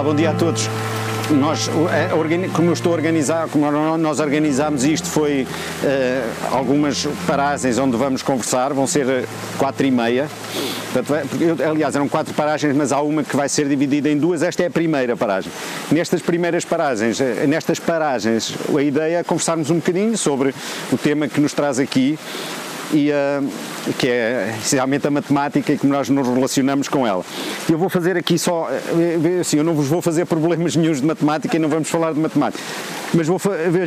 Olá, bom dia a todos. Nós, como eu estou a organizar, como nós organizámos isto, foi uh, algumas paragens onde vamos conversar, vão ser quatro e meia. Portanto, aliás, eram quatro paragens, mas há uma que vai ser dividida em duas. Esta é a primeira paragem. Nestas primeiras paragens, eh, nestas paragens, a ideia é conversarmos um bocadinho sobre o tema que nos traz aqui e uh, que é essencialmente a matemática e como nós nos relacionamos com ela. Eu vou fazer aqui só, eh, assim, eu não vos vou fazer problemas nenhums de matemática e não vamos falar de matemática, mas vou,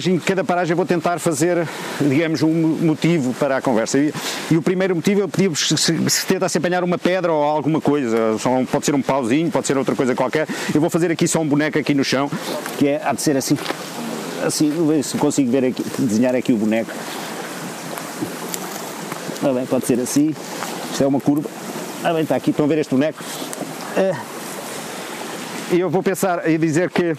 em cada paragem vou tentar fazer, digamos, um motivo para a conversa. E, e o primeiro motivo eu pedi-vos se, se, se apanhar uma pedra ou alguma coisa, só, pode ser um pauzinho, pode ser outra coisa qualquer. Eu vou fazer aqui só um boneco aqui no chão, que é, há de ser assim, assim, se consigo ver aqui, desenhar aqui o boneco. Ah, bem, pode ser assim. Isto é uma curva. Ah, bem, está aqui. Estão a ver este boneco? E eu vou pensar e dizer que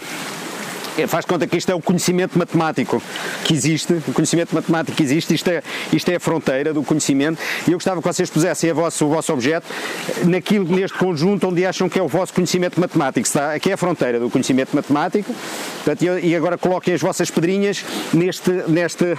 é, faz conta que isto é o conhecimento matemático que existe, o conhecimento matemático que existe, isto é, isto é a fronteira do conhecimento, e eu gostava que vocês pusessem vosso, o vosso objeto naquilo, neste conjunto onde acham que é o vosso conhecimento matemático, está? aqui é a fronteira do conhecimento matemático, portanto, e agora coloquem as vossas pedrinhas neste, neste,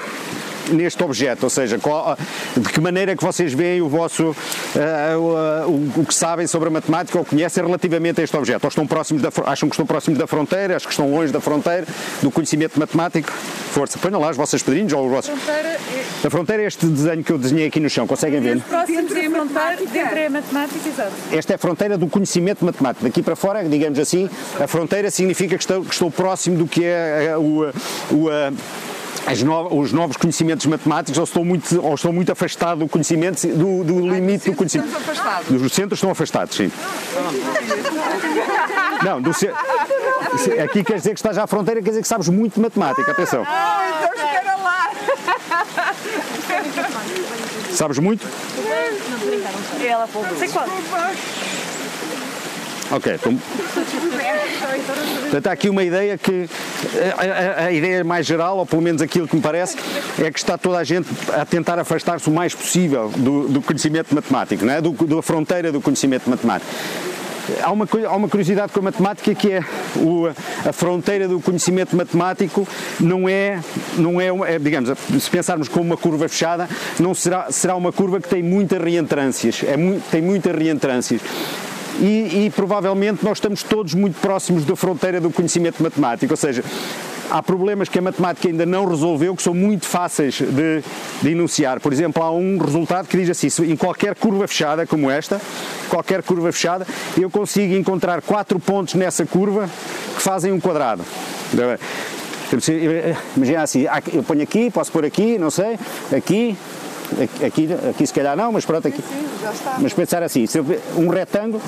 neste objeto, ou seja, qual, de que maneira é que vocês veem o vosso, uh, uh, o, o, que sabem sobre a matemática ou conhecem relativamente a este objeto, ou estão próximos da, acham que estão próximos da fronteira, acham que estão longe da fronteira, do conhecimento matemático, força, ponham lá as vossas pedrinhas ou os vossos... A fronteira é... A fronteira é este desenho que eu desenhei aqui no chão, conseguem ver? Próximos da fronteira, dentro é a matemática, exato. Esta é a fronteira do conhecimento matemático, daqui para fora, digamos assim, a fronteira significa que estou, que estou próximo do que é o, o, no, os novos conhecimentos matemáticos ou estou muito, ou estou muito afastado do conhecimento, do, do limite do conhecimento. Os centros estão afastados, sim. Não, do ce... aqui quer dizer que estás à fronteira, quer dizer que sabes muito de matemática, atenção. Ah, então espera lá. Sabes muito? Ela falou. Sei quanto. Ok, então... Há aqui uma ideia que, a, a, a, ideia mais geral, ou pelo menos aquilo que me parece, é que está toda a gente a tentar afastar-se o mais possível do, do conhecimento matemático, não é? do, da fronteira do conhecimento matemático. Há uma, há uma curiosidade com a matemática que é o, a fronteira do conhecimento matemático não é, não é, é, digamos, se pensarmos como uma curva fechada, não será, será uma curva que tem muitas reentrâncias, é, tem muitas reentrâncias e, e provavelmente nós estamos todos muito próximos da fronteira do conhecimento matemático, ou seja, há problemas que a matemática ainda não resolveu que são muito fáceis de, de, enunciar. Por exemplo, há um resultado que diz assim: em qualquer curva fechada como esta, qualquer curva fechada, eu consigo encontrar quatro pontos nessa curva que fazem um quadrado. Imagina assim: eu ponho aqui, posso pôr aqui, não sei, aqui, Aqui, aqui se calhar não, mas pronto, aqui. Sim, sim, mas pensar assim, se eu, um retângulo,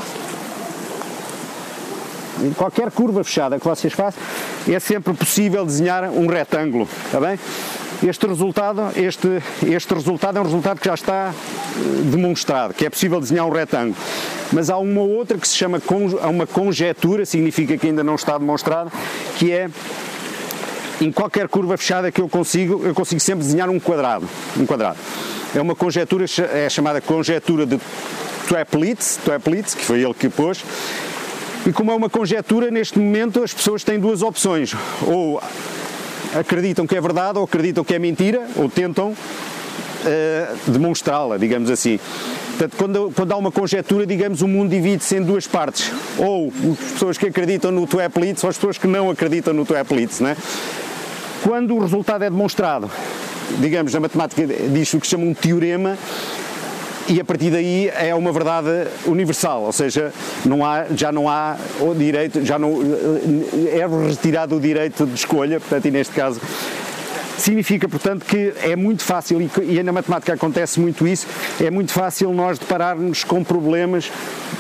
em qualquer curva fechada que vocês façam, é sempre possível desenhar um retângulo, está bem? Este resultado, este, este resultado é um resultado que já está eh, demonstrado, que é possível desenhar um retângulo. Mas há uma outra que se chama uma conjetura, significa que ainda não está demonstrado, que é em qualquer curva fechada que eu consigo, eu consigo sempre desenhar um quadrado. Um quadrado. É uma conjetura, é chamada conjetura de Toeplitz, Toeplitz, que foi ele que pôs, e como é uma conjetura, neste momento as pessoas têm duas opções. Ou acreditam que é verdade, ou acreditam que é mentira, ou tentam uh, demonstrá-la, digamos assim. Portanto, quando, quando, há uma conjetura, digamos, o mundo divide-se em duas partes. Ou as pessoas que acreditam no Toeplitz ou as pessoas que não acreditam no Toeplitz, né? Quando o resultado é demonstrado, digamos, na matemática diz o que se chama um teorema, e a partir daí é uma verdade universal, ou seja, não há, já não há o direito, já não é retirado o direito de escolha, portanto, e neste caso Significa, portanto, que é muito fácil, e na matemática acontece muito isso, é muito fácil nós depararmos com problemas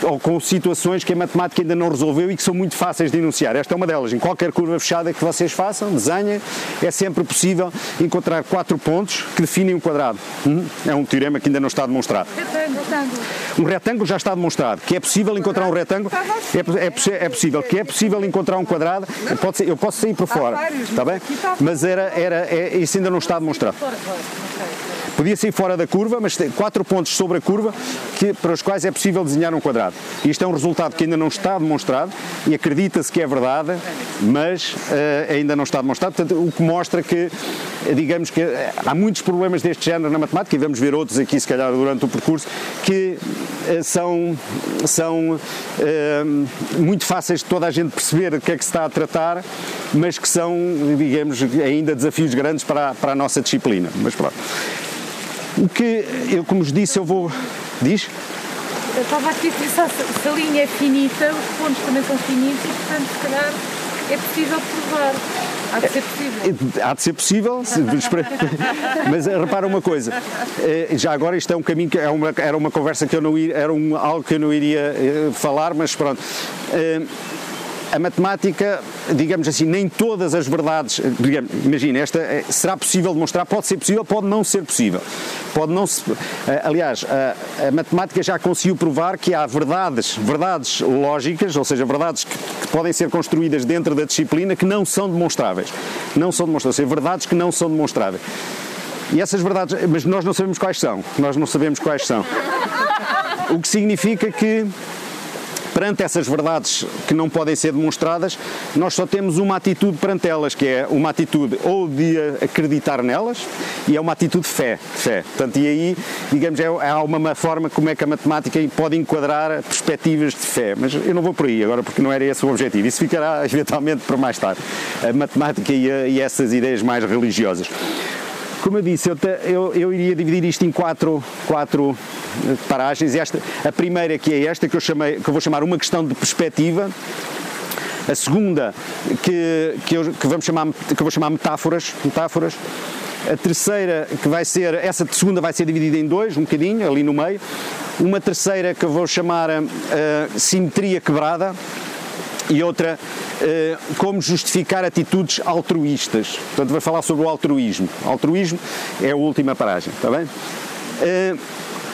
ou com situações que a matemática ainda não resolveu e que são muito fáceis de enunciar. Esta é uma delas. Em qualquer curva fechada que vocês façam, desenhem, é sempre possível encontrar quatro pontos que definem um quadrado. Hum? É um teorema que ainda não está demonstrado. Um retângulo já está demonstrado. Que é possível encontrar um retângulo, é, é, é possível. Que é possível encontrar um quadrado, pode ser, eu posso sair por fora, está bem? Mas era, era, é, isso ainda não está demonstrado. Podia sair fora da curva, mas tem quatro pontos sobre a curva que, para os quais é possível desenhar um quadrado. Isto é um resultado que ainda não está demonstrado e acredita-se que é verdade, mas uh, ainda não está demonstrado. Portanto, o que mostra que, digamos que há muitos problemas deste género na matemática e vamos ver outros aqui, se calhar, durante o percurso, que uh, são, são uh, muito fáceis de toda a gente perceber o que é que se está a tratar, mas que são, digamos, ainda desafios grandes para, para a nossa disciplina. Mas pronto. O que eu, como vos disse, eu vou. Diz? Eu estava aqui a pensar se, a linha é finita, os pontos também são finitos e, portanto, se calhar é possível provar. Há de ser possível. Há de ser possível, mas repara uma coisa, eh, já agora isto é um caminho que é uma, era uma conversa que eu não ia, era um, algo que eu não iria eh, falar, mas pronto eh, a matemática, digamos assim, nem todas as verdades, digamos, imagina, esta será possível demonstrar, pode ser possível, pode não ser possível. Pode não se, aliás, a, a matemática já conseguiu provar que há verdades, verdades lógicas, ou seja, verdades que, que, podem ser construídas dentro da disciplina que não são demonstráveis. Não são demonstráveis, ou seja, verdades que não são demonstráveis. E essas verdades, mas nós não sabemos quais são, nós não sabemos quais são. O que significa que perante essas verdades que não podem ser demonstradas, nós só temos uma atitude perante elas, que é uma atitude ou de acreditar nelas e é uma atitude de fé. fé. Portanto, e aí, digamos, é, há uma forma como é que a matemática pode enquadrar perspectivas de fé. Mas eu não vou por aí agora porque não era esse o objetivo. Isso ficará eventualmente para mais tarde. A matemática e, a, e essas ideias mais religiosas. Como eu disse, eu, te, eu, eu, iria dividir isto em quatro, quatro eh, paragens. Esta, a primeira que é esta, que eu, chamei, que eu vou chamar uma questão de perspectiva. A segunda, que, que, eu, que, vamos chamar, que vou chamar metáforas, metáforas. A terceira, que vai ser, essa segunda vai ser dividida em dois, um bocadinho, ali no meio. Uma terceira que eu vou chamar uh, simetria quebrada, e outra, eh, como justificar atitudes altruístas. Portanto, vai falar sobre o altruísmo. Altruísmo é a última paragem, está bem? Eh,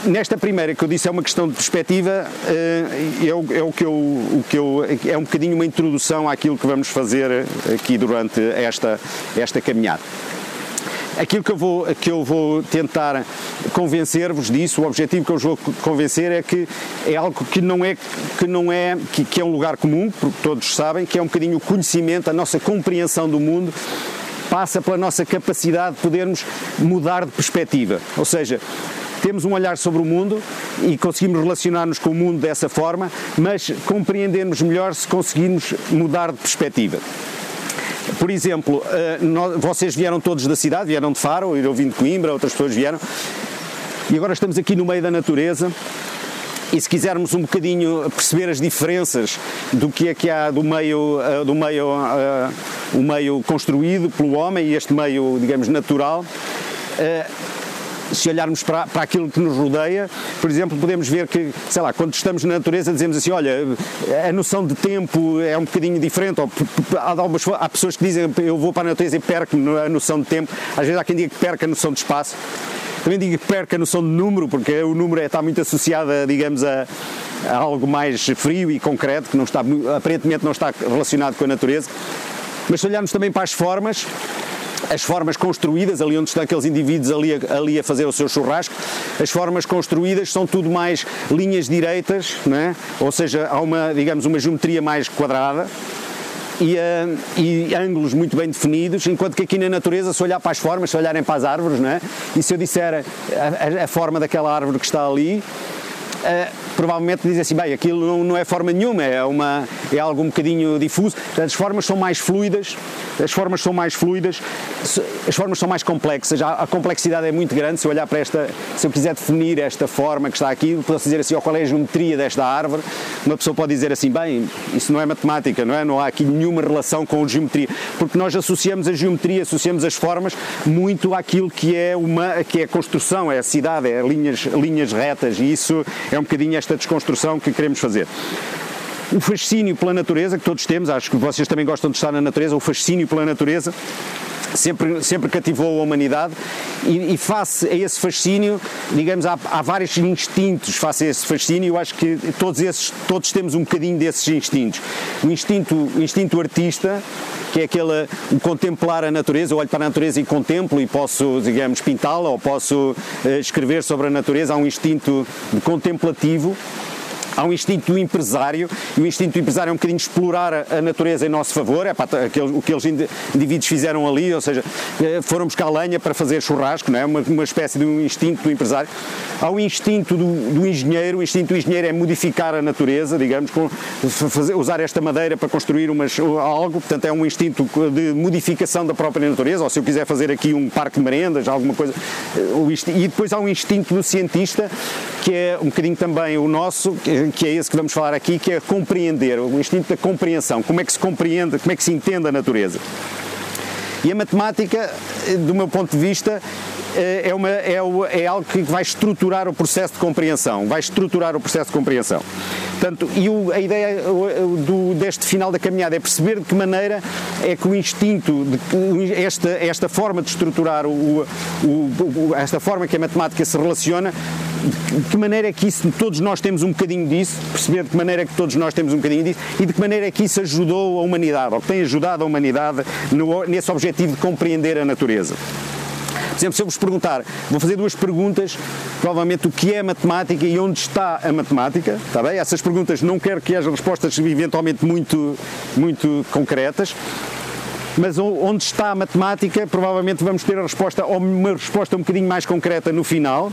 nesta primeira que eu disse é uma questão de perspectiva, eh, é o, é o, que eu, o que eu, é um bocadinho uma introdução àquilo que vamos fazer aqui durante esta, esta caminhada. Aquilo que eu vou, que eu vou tentar convencer-vos disso, o objetivo que eu vou convencer é que é algo que não é, que, não é que, que é um lugar comum, porque todos sabem, que é um bocadinho o conhecimento, a nossa compreensão do mundo passa pela nossa capacidade de podermos mudar de perspectiva. Ou seja, temos um olhar sobre o mundo e conseguimos relacionar-nos com o mundo dessa forma, mas compreendemos melhor se conseguirmos mudar de perspectiva. Por exemplo, eh, vocês vieram todos da cidade, vieram de Faro, eu vim de Coimbra, outras pessoas vieram, e agora estamos aqui no meio da natureza. E se quisermos um bocadinho perceber as diferenças do que é que há do meio, eh, do meio, uh, o meio construído pelo homem e este meio, digamos, natural, se olharmos para, para aquilo que nos rodeia, por exemplo, podemos ver que, sei lá, quando estamos na natureza dizemos assim, olha, a noção de tempo é um bocadinho diferente, ou, há, há pessoas que dizem eu vou para a natureza e perco a noção de tempo, às vezes há quem diga que perca a noção de espaço, também digo que perca a noção de número, porque o número é, está muito associado, a, digamos, a, a algo mais frio e concreto, que não está, aparentemente não está relacionado com a natureza. Mas se olharmos também para as formas, as formas construídas, ali onde estão aqueles indivíduos ali a, ali a fazer o seu churrasco, as formas construídas são tudo mais linhas direitas, é? ou seja, há uma, digamos, uma geometria mais quadrada, e, uh, e, ângulos muito bem definidos, enquanto que aqui na natureza, se olhar para as formas, se olharem para as árvores, não é? e se eu disser a, a, a forma daquela árvore que está ali, uh, provavelmente dizem assim, bem, aquilo não, não, é forma nenhuma, é, uma, é algo um bocadinho difuso. As formas são mais fluidas, as formas são mais fluidas, as formas são mais complexas, a, a complexidade é muito grande. Se eu olhar para esta, se eu quiser definir esta forma que está aqui, posso dizer assim, qual é a geometria desta árvore? Uma pessoa pode dizer assim, bem, isso não é matemática, não é? Não há aqui nenhuma relação com geometria, porque nós associamos a geometria, associamos as formas muito àquilo que é uma, que é construção, é a cidade, é linhas, linhas retas, e isso é um bocadinho esta desconstrução que queremos fazer. O fascínio pela natureza, que todos temos, acho que vocês também gostam de estar na natureza, o fascínio pela natureza sempre, sempre cativou a humanidade. E, e face a esse fascínio, digamos, há, há, vários instintos face a esse fascínio, eu acho que todos esses, todos temos um bocadinho desses instintos. O instinto, o instinto artista, que é aquele, o contemplar a natureza, eu olho para a natureza e contemplo e posso, digamos, pintá-la ou posso uh, escrever sobre a natureza, há um instinto contemplativo há um instinto empresário, e o instinto empresário é um bocadinho explorar a, natureza em nosso favor, é para aqueles, o que aqueles indivíduos fizeram ali, ou seja, eh, foram buscar lenha para fazer churrasco, não é? uma, uma espécie de um instinto do empresário. Há o instinto do, do engenheiro, o instinto do engenheiro é modificar a natureza, digamos, com, fazer, usar esta madeira para construir umas, algo, portanto é um instinto de modificação da própria natureza, ou se eu quiser fazer aqui um parque de merendas, alguma coisa. Eh, e depois há um instinto do cientista, que é um bocadinho também o nosso, que é esse que vamos falar aqui, que é compreender, o instinto da compreensão, como é que se compreende, como é que se entende a natureza. E a matemática, do meu ponto de vista, eh, é, uma, é, é, algo que vai estruturar o processo de compreensão, vai estruturar o processo de compreensão. Portanto, e o, a ideia do, deste final da caminhada é perceber de que maneira é que o instinto, de, esta, esta forma de estruturar, o, o, esta forma que a matemática se relaciona, de que maneira é que isso, todos nós temos um bocadinho disso, perceber de que maneira é que todos nós temos um bocadinho disso e de que maneira é que isso ajudou a humanidade, ou que tem ajudado a humanidade no, nesse objetivo de compreender a natureza. Por exemplo, se eu vos perguntar, vou fazer duas perguntas, provavelmente o que é matemática e onde está a matemática, está bem? Essas perguntas não quero que haja respostas eventualmente muito, muito concretas, mas onde está a matemática, provavelmente vamos ter a resposta, ou uma resposta um bocadinho mais concreta no final,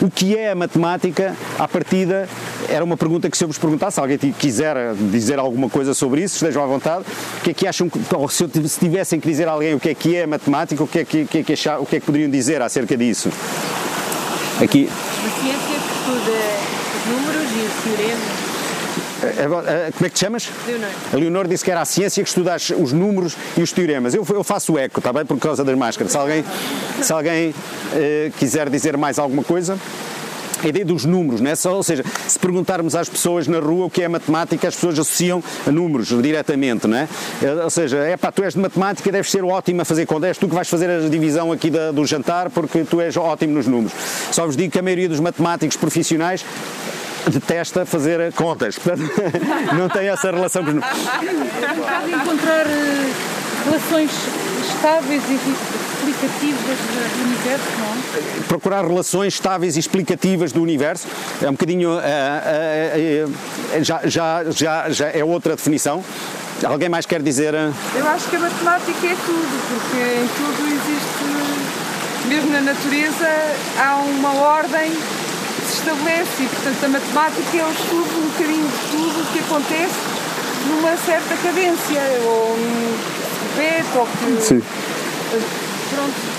o que é a matemática, à partida, era uma pergunta que se eu vos perguntasse, se alguém quiser dizer alguma coisa sobre isso, estejam à vontade, o que é que acham, ou se, se tivessem que dizer a alguém o que é que é a matemática, o que é que, que, é que, achar, o que é que poderiam dizer acerca disso? Aqui. A ciência que estuda os números e os teoremas é, é, como é que te chamas? Leonor. A Leonor disse que era a ciência que estuda os números e os teoremas. Eu, eu faço eco, está bem? Por causa das máscaras. Se alguém, se alguém uh, quiser dizer mais alguma coisa a ideia dos números, não é? Ou seja, se perguntarmos às pessoas na rua o que é matemática, as pessoas associam a números diretamente, não é? ou seja, é pá, tu és de matemática, deves ser ótimo a fazer contas, és tu que vais fazer a divisão aqui da, do jantar porque tu és ótimo nos números. Só vos digo que a maioria dos matemáticos profissionais detesta fazer contas, portanto não tem essa relação com os números. encontrar eh, relações estáveis e explicativas do universo, não é? Procurar relações estáveis e explicativas do universo é um bocadinho. Uh, uh, uh, já, já, já, já é outra definição. Alguém mais quer dizer? Eu acho que a matemática é tudo, porque em tudo existe, mesmo na natureza, há uma ordem se estabelece e, portanto, a matemática é o estudo um bocadinho de tudo o que acontece numa certa cadência, ou num repete, ou que... Sim. Pronto.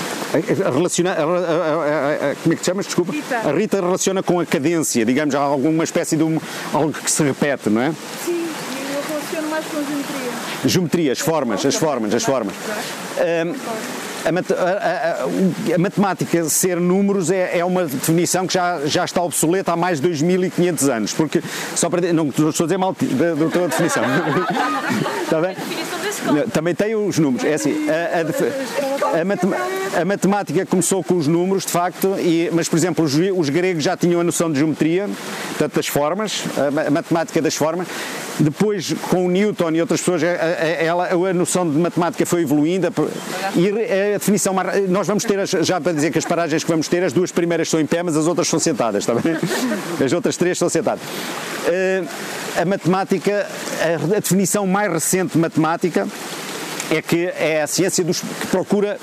Relaciona, a, a, a, como é que te chamas? Desculpa. Rita. A Rita relaciona com a cadência, digamos, há alguma espécie de um, algo que se repete, não é? Sim, eu relaciono mais com a geometria. Geometria, as formas, as formas, as formas. Um, a, mat a, a, a, matemática ser números é, é, uma definição que já, já está obsoleta há mais de 2500 anos, porque só para não, estou a dizer mal da, da tua definição. está bem? Também tem os números. É assim, a, a, matemática começou com os números, de facto, e, mas, por exemplo, os, os gregos já tinham a noção de geometria, portanto, das formas, a, matemática das formas. Depois, com o Newton e outras pessoas, ela, a noção de matemática foi evoluindo e a definição nós vamos ter, já para dizer que as paragens que vamos ter, as duas primeiras são em pé, mas as outras são sentadas, está bem? As outras três são sentadas. Uh, a matemática, a, a definição mais recente de matemática é que é a ciência dos, que procura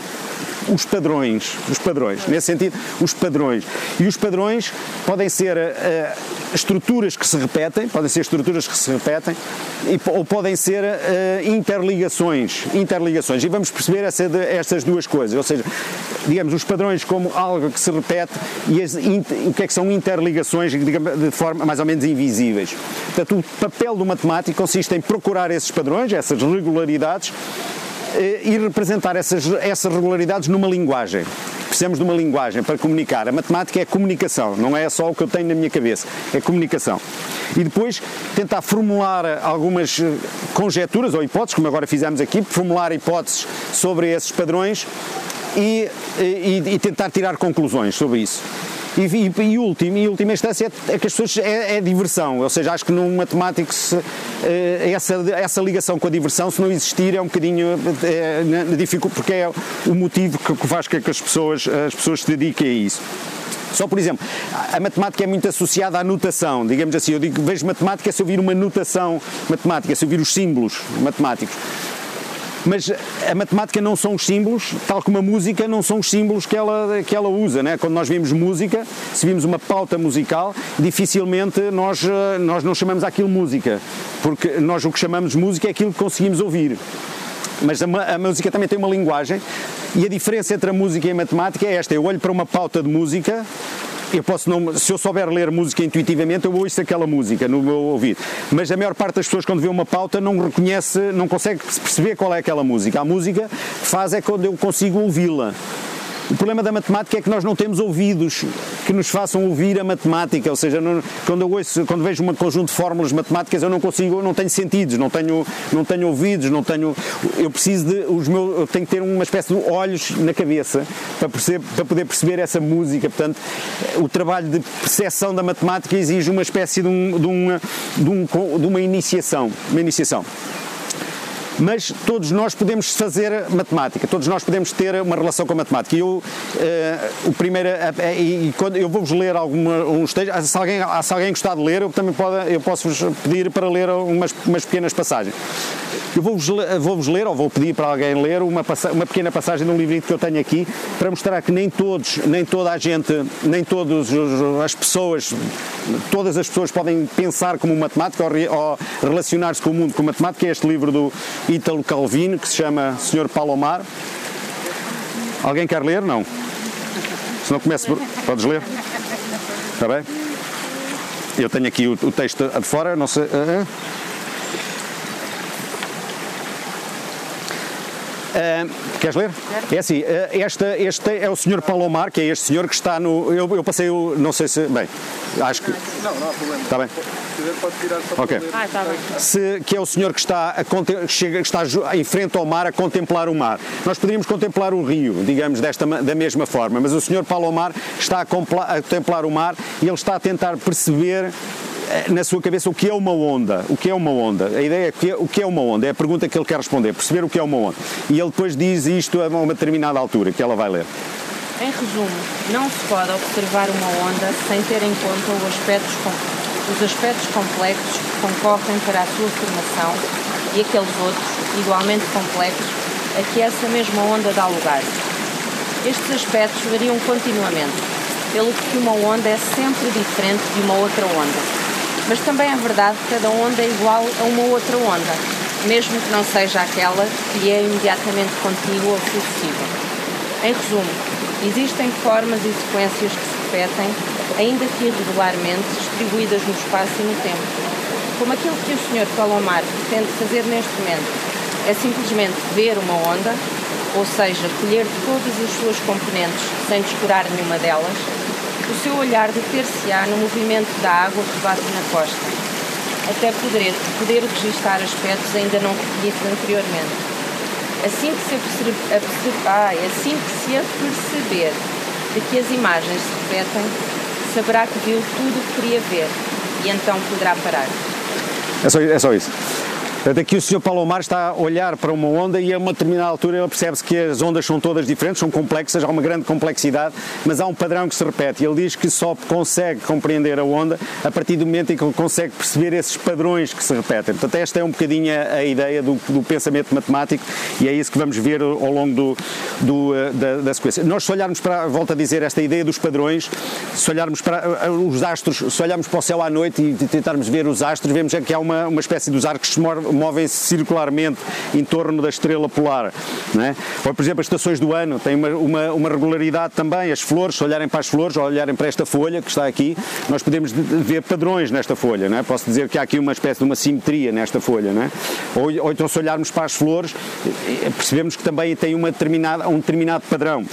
os padrões, os padrões, nesse sentido, os padrões. E os padrões podem ser uh, estruturas que se repetem, podem ser estruturas que se repetem, e, ou podem ser uh, interligações, interligações. E vamos perceber essa de, estas duas coisas, ou seja, digamos, os padrões como algo que se repete e as, o que é que são interligações, digamos, de forma mais ou menos invisíveis. Portanto, o papel do matemático consiste em procurar esses padrões, essas regularidades, e representar essas, essas regularidades numa linguagem precisamos de uma linguagem para comunicar. A matemática é comunicação, não é só o que eu tenho na minha cabeça, é comunicação. E depois tentar formular algumas eh, conjecturas ou hipóteses, como agora fizemos aqui, formular hipóteses sobre esses padrões e, e, e tentar tirar conclusões sobre isso. E, e, e, último, e última instância é, é que as pessoas é, é, diversão, ou seja, acho que num matemático se, é, essa, essa ligação com a diversão, se não existir, é um bocadinho é, difícil, porque é o motivo que faz com que as pessoas, as pessoas se dediquem a isso. Só por exemplo, a matemática é muito associada à notação, digamos assim, eu digo, vejo matemática se eu vir uma notação matemática, se eu vir os símbolos matemáticos. Mas a matemática não são os símbolos, tal como a música não são os símbolos que ela, que ela usa. Né? Quando nós vimos música, se vimos uma pauta musical, dificilmente nós, eh, nós não chamamos aquilo música, porque nós o que chamamos música é aquilo que conseguimos ouvir. Mas a, a música também tem uma linguagem e a diferença entre a música e a matemática é esta: eu olho para uma pauta de música eu posso não, se eu souber ler música intuitivamente, eu ouço aquela música no meu ouvido. Mas a maior parte das pessoas, quando vê uma pauta, não reconhece, não consegue perceber qual é aquela música. A música faz é quando eu consigo ouvi-la. O problema da matemática é que nós não temos ouvidos que nos façam ouvir a matemática, ou seja, não, quando, eu ouço, quando vejo um conjunto de fórmulas matemáticas eu não consigo, eu não tenho sentidos, não tenho, não tenho ouvidos, não tenho, eu preciso de, os meus, eu tenho que ter uma espécie de olhos na cabeça para, perceber, para poder perceber essa música, portanto o trabalho de percepção da matemática exige uma espécie de, um, de, uma, de, um, de uma iniciação, uma iniciação mas todos nós podemos fazer matemática, todos nós podemos ter uma relação com a matemática. E eu, uh, o primeiro, uh, e, quando eu vou-vos ler alguma, uns textos, se alguém, se alguém gostar de ler, eu também pode, eu posso-vos pedir para ler umas, umas pequenas passagens. Eu vou-vos vou ler, ou vou pedir para alguém ler, uma, uma pequena passagem de um livrito que eu tenho aqui, para mostrar que nem todos, nem toda a gente, nem todas as pessoas, todas as pessoas podem pensar como matemática ou, ou relacionar-se com o mundo como matemática. É este livro do Ítalo Calvino, que se chama Senhor Palomar. Alguém quer ler? Não. Se não começa, podes ler? Está bem? Eu tenho aqui o, o texto de fora, não sei. Uh, queres ler? É assim, uh, esta, este é o Sr. Palomar, que é este senhor que está no. Eu, eu passei o. Não sei se. Bem, acho que. Não, não há problema. Está bem. Se quiser, pode tirar só. Ah, está bem. Se, que é o senhor que está, a, conte- chega, que está em frente ao mar a contemplar o mar. Nós poderíamos contemplar o rio, digamos, desta, da mesma forma, mas o senhor Palomar está a, compla- a contemplar o mar e ele está a tentar perceber na sua cabeça o que é uma onda. O que é uma onda? A ideia é que, o que é uma onda? É a pergunta que ele quer responder, perceber o que é uma onda. E ele depois diz isto a uma determinada altura, que ela vai ler. Em resumo, não se pode observar uma onda sem ter em conta os aspectos, os aspectos complexos que concorrem para a sua formação e aqueles outros, igualmente complexos, a que essa mesma onda dá lugar. Estes aspectos variam continuamente, pelo que uma onda é sempre diferente de uma outra onda. Mas também é verdade que cada onda é igual a uma outra onda, mesmo que não seja aquela que é imediatamente contígua ou sucessiva. Em resumo, existem formas e sequências que se repetem, ainda que irregularmente, distribuídas no espaço e no tempo. Como aquilo que o Sr. Palomar pretende fazer neste momento é simplesmente ver uma onda, ou seja, colher todas as suas componentes sem descurar nenhuma delas, o seu olhar deter-se-á no movimento da água que bate na costa, até poder, poder registar aspectos ainda não reconhecidos anteriormente. Assim que se aperce- aperce- ai, assim que se aperceber de que as imagens se repetem, saberá que viu tudo o que queria ver e então poderá parar. É só, é só isso. Portanto, aqui o Sr. Palomar está a olhar para uma onda e a uma determinada altura ele percebe-se que as ondas são todas diferentes, são complexas, há uma grande complexidade, mas há um padrão que se repete. Ele diz que só consegue compreender a onda a partir do momento em que ele consegue perceber esses padrões que se repetem. Portanto, esta é um bocadinho a, ideia do, do pensamento matemático e é isso que vamos ver ao longo do, do, eh, da, da sequência. Nós, se olharmos para, volto a dizer, esta ideia dos padrões, se olharmos para eh, os astros, se olharmos para o céu à noite e tentarmos ver os astros, vemos é que há uma, uma espécie dos arcos movem-se circularmente em torno da estrela polar. É? Ou, por exemplo, as estações do ano têm uma, uma, uma regularidade também. As flores, se olharem para as flores, ou olharem para esta folha que está aqui, nós podemos de- de ver padrões nesta folha. É? Posso dizer que há aqui uma espécie de uma simetria nesta folha. É? ou, ou então, se olharmos para as flores, eh, percebemos que também tem uma determinada, um determinado padrão.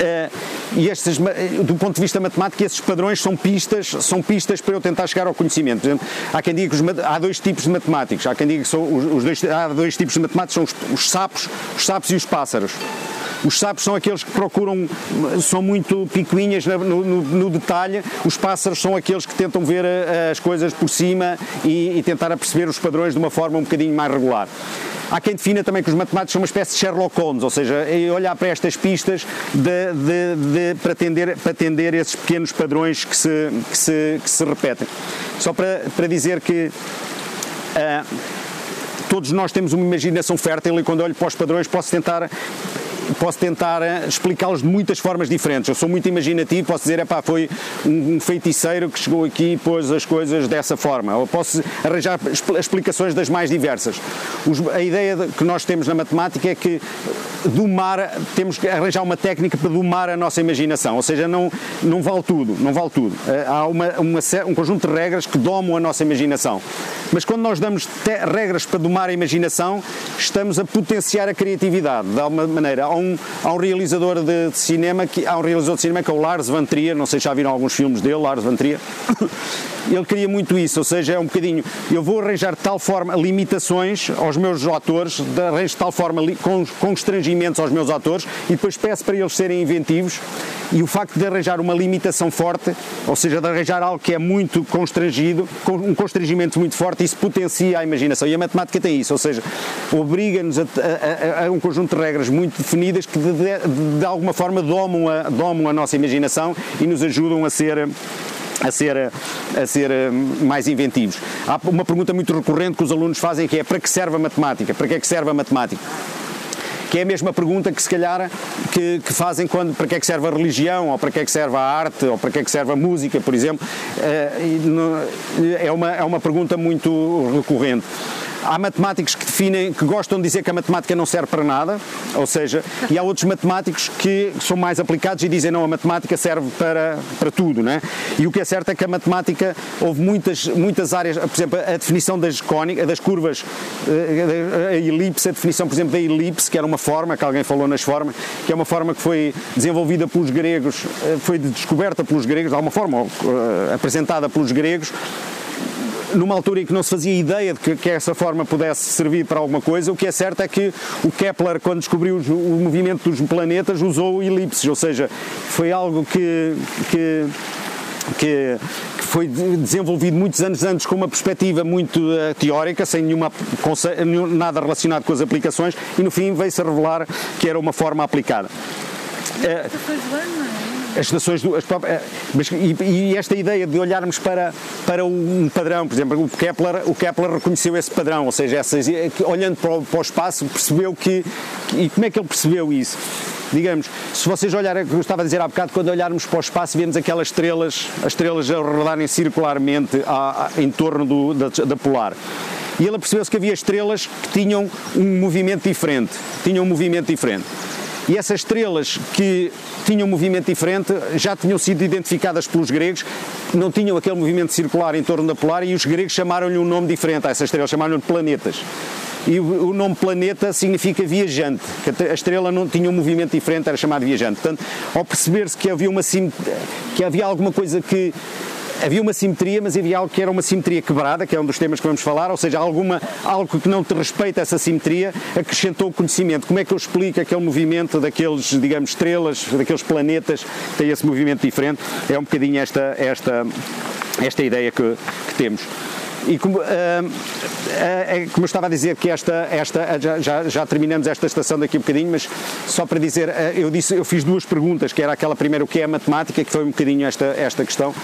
Eh, e estes, eh, do ponto de vista matemático, esses padrões são pistas, são pistas para eu tentar chegar ao conhecimento. Por exemplo, há quem diga que os há dois tipos de matemáticos. Há quem diga que são os, os dois, há dois tipos de matemáticos, são os, os sapos, os sapos e os pássaros. Os sapos são aqueles que procuram, são muito picuinhas no, no- no detalhe, os pássaros são aqueles que tentam ver eh, as coisas por cima e, e tentar perceber os padrões de uma forma um bocadinho mais regular. Há quem defina também que os matemáticos são uma espécie de Sherlock Holmes, ou seja, é olhar para estas pistas de- de- de- para, atender, para atender esses pequenos padrões que se, que se, que se repetem. Só para, para dizer que ah, todos nós temos uma imaginação fértil e quando olho para os padrões posso tentar posso tentar eh, explicá-los de muitas formas diferentes. Eu sou muito imaginativo, posso dizer, epá, foi um, feiticeiro que chegou aqui e pôs as coisas dessa forma. Ou posso arranjar expl- explicações das mais diversas. Os- a ideia de- que nós temos na matemática é que domar, temos que arranjar uma técnica para domar a nossa imaginação, ou seja, não, não vale tudo, não vale tudo. Eh, Há uma, uma um conjunto de regras que domam a nossa imaginação. Mas quando nós damos regras para domar a imaginação, estamos a potenciar a criatividade, de alguma maneira. Um, há um realizador de, de cinema, que, há um realizador de cinema que é o Lars von Trier, não sei se já viram alguns filmes dele, Lars von Trier. Ele queria muito isso, ou seja, é um bocadinho, eu vou arranjar de tal forma limitações aos meus atores, de arranjo de tal forma com constrangimentos aos meus atores e depois peço para eles serem inventivos e o facto de arranjar uma limitação forte, ou seja, de arranjar algo que é muito constrangido, um constrangimento muito forte, isso potencia a imaginação. E a matemática tem isso, ou seja, obriga-nos a, a- a- a um conjunto de regras muito que de, de- de alguma forma domam a, domam a nossa imaginação e nos ajudam a ser a ser, a ser eh, mais inventivos. Há uma pergunta muito recorrente que os alunos fazem que é para que serve a matemática? Para que é que serve a matemática? que é a mesma pergunta que se calhar que, que fazem quando para que é que serve a religião ou para que é que serve a arte ou para que é que serve a música, por exemplo, Eh, é uma, é uma pergunta muito recorrente. Há matemáticos que definem, que gostam de dizer que a matemática não serve para nada, ou seja, e há outros matemáticos que são mais aplicados e dizem não, a matemática serve para, para tudo, né? E o que é certo é que a matemática, houve muitas, muitas áreas, por exemplo, a definição das cónicas, das curvas, eh, a elipse, a definição, por exemplo, da elipse, que era uma forma, que alguém falou nas formas, que é uma forma que foi desenvolvida pelos gregos, eh, foi descoberta pelos gregos, de alguma forma, eh, apresentada pelos gregos, numa altura em que não se fazia ideia de que, que essa forma pudesse servir para alguma coisa, o que é certo é que o Kepler, quando descobriu o movimento dos planetas, usou elipses, ou seja, foi algo que, que que, que foi de- desenvolvido muitos anos antes com uma perspectiva muito eh, teórica, sem nenhuma, nada relacionado com as aplicações, e no fim veio-se a revelar que era uma forma aplicada. É? as estações do, as próprias- eh, mas, e, e esta ideia de olharmos para, para um padrão, por exemplo, o Kepler, o Kepler reconheceu esse padrão, ou seja, essas, olhando para o, para o espaço, percebeu que, que- E como é que ele percebeu isso? Digamos, se vocês olharem, eu estava a dizer há bocado, quando olharmos para o espaço, vemos aquelas estrelas, as estrelas a rodarem circularmente a- a- em torno do, da, da polar. E ele percebeu-se que havia estrelas que tinham um movimento diferente. Tinham um movimento diferente. E essas estrelas que tinham um movimento diferente já tinham sido identificadas pelos gregos, não tinham aquele movimento circular em torno da polar e os gregos chamaram-lhe um nome diferente a essas estrelas, chamaram-lhe planetas. E o nome planeta significa viajante, que a estrela não tinha um movimento diferente, era chamado viajante. Portanto, ao perceber-se que havia uma que havia alguma coisa que havia uma simetria, mas havia algo que era uma simetria quebrada, que é um dos temas que vamos falar, ou seja, alguma, algo que não te respeita essa simetria, acrescentou conhecimento. Como é que eu explico aquele movimento daqueles, digamos, estrelas, daqueles planetas que têm esse movimento diferente? É um bocadinho esta, esta, esta ideia que, que temos. E como, ah, ah, é como eu estava a dizer que esta, esta já, já, já terminamos esta estação daqui a um bocadinho, mas só para dizer, ah, eu, disse, eu fiz duas perguntas, que era aquela primeira, o que é a matemática, que foi um bocadinho esta, esta questão,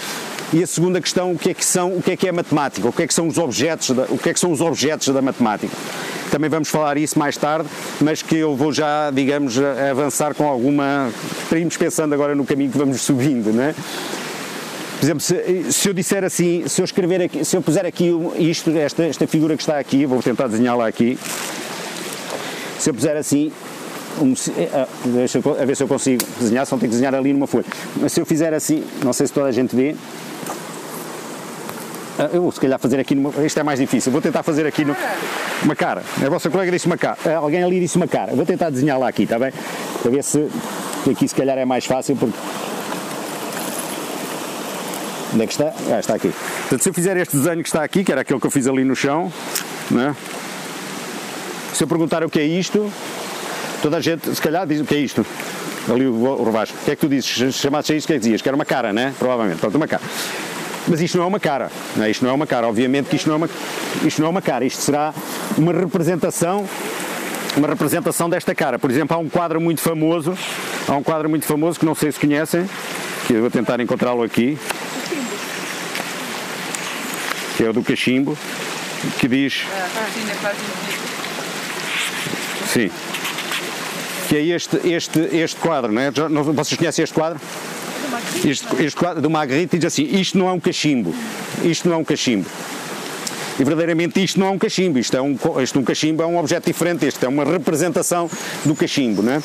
e a segunda questão, o que é que são, o que é que é matemática, o que é que são os objetos, da, o que é que são os objetos da matemática. Também vamos falar isso mais tarde, mas que eu vou já, digamos, avançar com alguma, irmos pensando agora no caminho que vamos subindo, não é? Por exemplo, se, se eu disser assim, se eu escrever aqui, se eu puser aqui isto, esta, esta figura que está aqui, vou tentar desenhá-la aqui. Se eu puser assim, um, eh, ah, eu a ver se eu consigo desenhar, só tenho que desenhar ali numa folha. Mas se eu fizer assim, não sei se toda a gente vê. Ah, Eu vou se calhar fazer aqui numa. Isto é mais difícil. Vou tentar fazer aqui no, uma cara. A vossa colega disse uma cara. Ah, Alguém ali disse uma cara. Vou tentar desenhar lá aqui, está bem? Para ver se. Aqui se calhar é mais fácil porque. Onde é que está? Ah, está aqui. Portanto, se eu fizer este desenho que está aqui, que era aquele que eu fiz ali no chão, né? se eu perguntar o que é isto, toda a gente, se calhar, diz o que é isto. Ali o, o. O que é que tu dizes? Chamaste a isto, o que é que dizias? Que era uma cara, né? Provavelmente. Pronto, uma cara. Mas isto não é uma cara. Não é? Isto não é uma cara. Obviamente que isto não é uma, isto não é uma cara. Isto será uma representação uma representação desta cara. Por exemplo, há um quadro muito famoso, há um quadro muito famoso que não sei se conhecem, que eu vou tentar encontrá-lo aqui, que é o do cachimbo, que diz, Sim, na página sim, que é este, este, este quadro, não é? Vocês conhecem este quadro? Este, este quadro do Magritte diz assim, isto não é um cachimbo, isto não é um cachimbo. E verdadeiramente isto não é um cachimbo, isto é um, isto, um cachimbo é um objeto diferente, isto é uma representação do cachimbo, não é?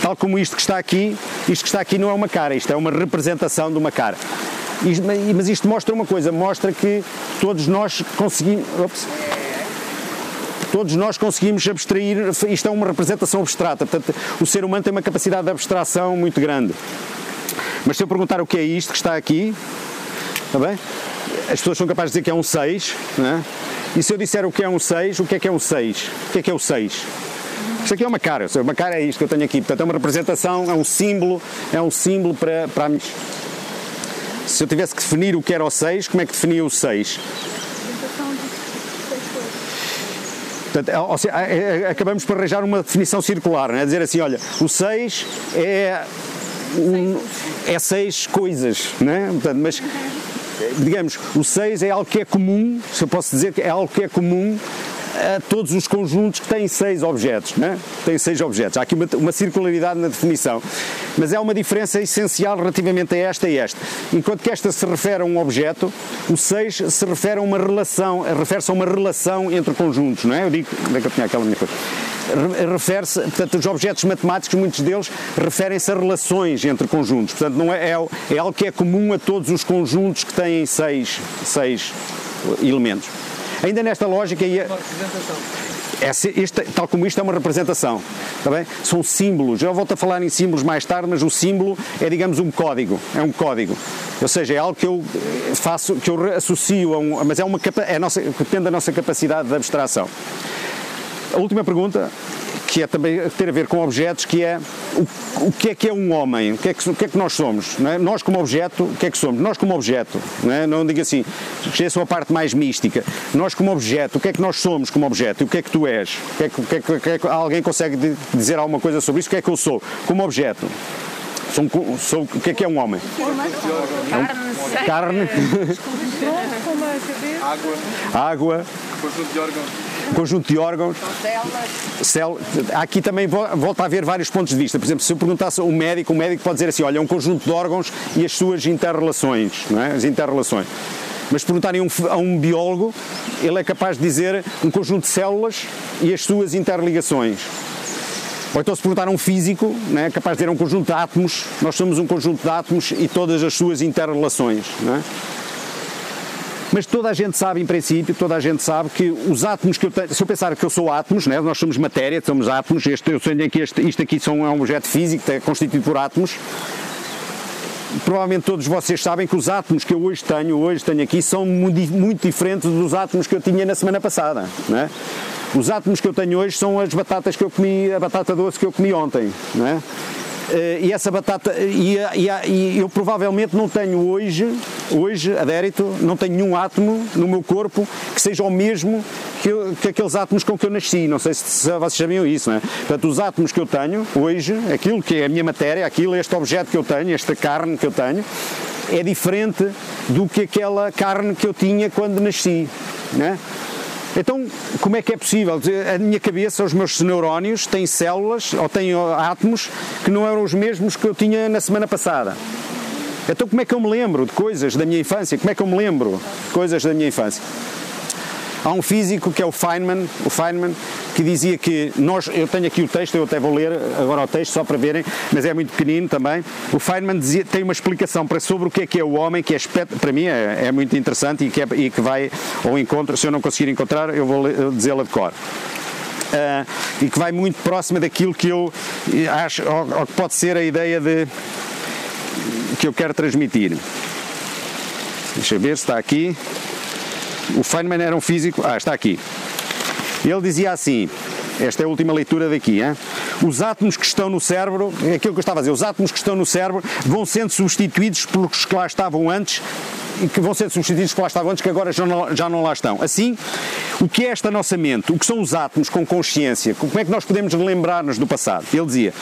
Tal como isto que está aqui, isto que está aqui não é uma cara, isto é uma representação de uma cara. Isto- mas isto mostra uma coisa, mostra que todos nós conseguimos. ops, todos nós conseguimos abstrair, isto é uma representação abstrata, portanto, o ser humano tem uma capacidade de abstração muito grande. Mas se eu perguntar o que é isto que está aqui, está bem? As pessoas são capazes de dizer que é um 6, né? e se eu disser o que é um 6, o que é que é um 6? O que é que é o 6? Isto aqui é uma cara, uma cara é isto que eu tenho aqui, portanto é uma representação, é um símbolo, é um símbolo para, para minha... Se eu tivesse que definir o que era o 6, como é que definia o 6? Portanto, é- é- é- acabamos por arranjar uma definição circular, é? dizer assim, olha, o 6 é, é seis coisas, não é? Portanto, mas, digamos, o 6 é algo que é comum, se eu posso dizer que é algo que é comum a todos os conjuntos que têm seis objetos, não é? Têm seis objetos. Há aqui uma, uma circularidade na definição, mas é uma diferença essencial relativamente a esta e esta. Enquanto que esta se refere a um objeto, o 6 se refere a uma relação, refere-se a uma relação entre conjuntos, não é? Eu digo, é que eu tinha aquela minha coisa? Re- Refere-se, portanto, os objetos matemáticos, muitos deles, referem-se a relações entre conjuntos. Portanto, não é, é, é algo que é comum a todos os conjuntos que têm seis, seis elementos. Ainda nesta lógica, e a- essa- este- tal como isto é uma representação, está bem? São símbolos. Eu volto a falar em símbolos mais tarde, mas o símbolo é, digamos, um código. É um código. Ou seja, é algo que eu eh, faço, que eu associo a um. Mas é uma é nossa, depende da nossa capacidade de abstração. A última pergunta, que é também ter a ver com objetos, que é o, o que é que é um homem? O que é que, o que, é que nós somos? não é? Nós como objeto, o que é que somos? Nós como objeto, não, é? não digo assim, esqueçam a parte mais mística. Nós como objeto, o que é que nós somos como objeto? E o que é que tu és? O que é que, o que é que- o que é que- alguém consegue di- dizer alguma coisa sobre isso? O que é que eu sou como objeto? Sou, um sou, o que é que é um homem? Carne. Carne, com uma cabeça. Água, água, conjunto de órgãos. Conjunto de órgãos. Cél- há aqui também vo- volta a haver vários pontos de vista. Por exemplo, se eu perguntasse a um médico, o médico pode dizer assim: olha, é um conjunto de órgãos e as suas interrelações, não é? As interrelações. Mas perguntarem a um, biólogo, ele é capaz de dizer um conjunto de células e as suas interligações. Ou então se perguntar a um físico, não é capaz de dizer um conjunto de átomos, nós somos um conjunto de átomos e todas as suas interrelações. Não é? Mas toda a gente sabe, em princípio, toda a gente sabe que os átomos que eu tenho, se eu pensar que eu sou átomos, né, nós somos matéria, somos átomos, este, eu tenho aqui este, isto aqui são, é um objeto físico, é constituído por átomos, provavelmente todos vocês sabem que os átomos que eu hoje tenho, hoje tenho aqui, são muito, diferentes dos átomos que eu tinha na semana passada, não é? Os átomos que eu tenho hoje são as batatas que eu comi, a batata doce que eu comi ontem, é? Eh, E essa batata, e, e e eu provavelmente não tenho hoje, hoje, adérito, não tenho nenhum átomo no meu corpo que seja o mesmo que, eu- que aqueles átomos com que eu nasci. Não sei se, se vocês sabiam isso, não é? Portanto, os átomos que eu tenho hoje, aquilo que é a minha matéria, aquilo, este objeto que eu tenho, esta carne que eu tenho, é diferente do que aquela carne que eu tinha quando nasci, não é? Então, como é que é possível? A minha cabeça, os meus neurónios têm células ou têm átomos que não eram os mesmos que eu tinha na semana passada. Então, como é que eu me lembro de coisas da minha infância? Como é que eu me lembro de coisas da minha infância? Há um físico que é o Feynman, o Feynman, que dizia que nós, eu tenho aqui o texto, eu até vou ler agora o texto só para verem, mas é muito pequenino também. O Feynman dizia, tem uma explicação para, sobre o que é que é o homem, que é, para mim é, é muito interessante e que, é- e que vai ao encontro, se eu não conseguir encontrar, eu vou dizê-la de cor. uh, e que vai muito próxima daquilo que eu acho, ou, ou que pode ser a ideia de que eu quero transmitir. Deixa eu ver se está aqui. O Feynman era um físico. Ah, está aqui. Ele dizia assim: esta é a última leitura daqui, hein? os átomos que estão no cérebro, é aquilo que eu estava a dizer, os átomos que estão no cérebro vão sendo substituídos pelos que lá estavam antes e que vão ser substituídos por lá estavam antes, que agora já não, já não lá estão. Assim, o que é esta nossa mente? O que são os átomos com consciência? Como é que nós podemos lembrar-nos do passado? Ele dizia,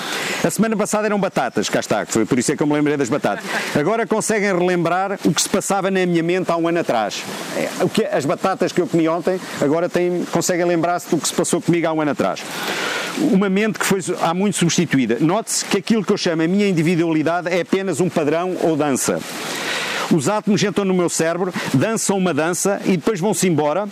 a semana passada eram batatas, cá está, foi por isso é que eu me lembrei das batatas. Agora conseguem relembrar o que se passava na minha mente há um ano atrás. É, o que, as batatas que eu comi ontem, agora têm, conseguem lembrar-se do que se passou comigo há um ano atrás. Uma mente que foi há muito substituída. Note-se que aquilo que eu chamo a minha individualidade é apenas um padrão ou dança. Os átomos entram no meu cérebro, dançam uma dança e depois vão-se embora.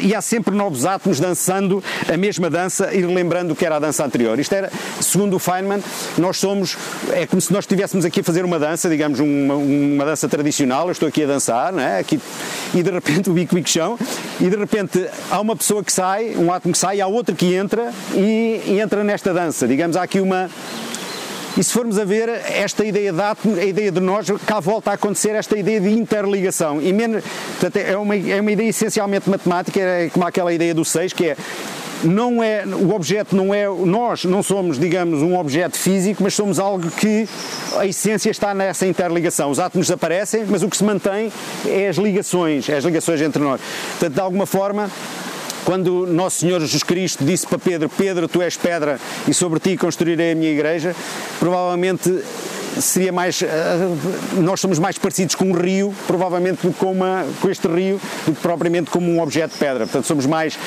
E há sempre novos átomos dançando a mesma dança e relembrando o que era a dança anterior. Isto era, segundo o Feynman, nós somos, é como se nós estivéssemos aqui a fazer uma dança, digamos, uma, uma dança tradicional. Eu estou aqui a dançar, não é? aqui, e de repente o bico, bico chão, e de repente há uma pessoa que sai, um átomo que sai, há outro que entra e, e entra nesta dança. Digamos, há aqui uma e se formos a ver, esta ideia de átomo, a ideia de nós, cá volta a acontecer esta ideia de interligação. E menos, portanto, é, uma, é uma ideia essencialmente matemática, é como aquela ideia do 6, que é não é o objeto não é nós não somos digamos um objeto físico mas somos algo que a essência está nessa interligação os átomos desaparecem mas o que se mantém é as ligações é as ligações entre nós portanto de alguma forma quando Nosso Senhor Jesus Cristo disse para Pedro: Pedro, tu és pedra e sobre ti construirei a minha igreja, provavelmente seria mais. Uh, nós somos mais parecidos com um rio, provavelmente, do que com, uma, com este rio, do que propriamente como um objeto de pedra. Portanto, somos mais uh,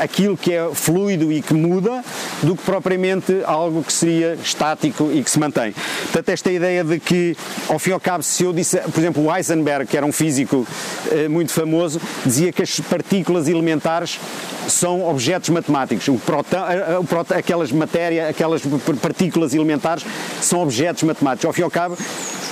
aquilo que é fluido e que muda, do que propriamente algo que seria estático e que se mantém. Portanto, esta ideia de que, ao fim e ao cabo, se eu disse, por exemplo, o Heisenberg, que era um físico uh, muito famoso, dizia que as partículas elementares são objetos matemáticos. O aquelas matéria, aquelas partículas elementares são objetos matemáticos ao fim e ao cabo,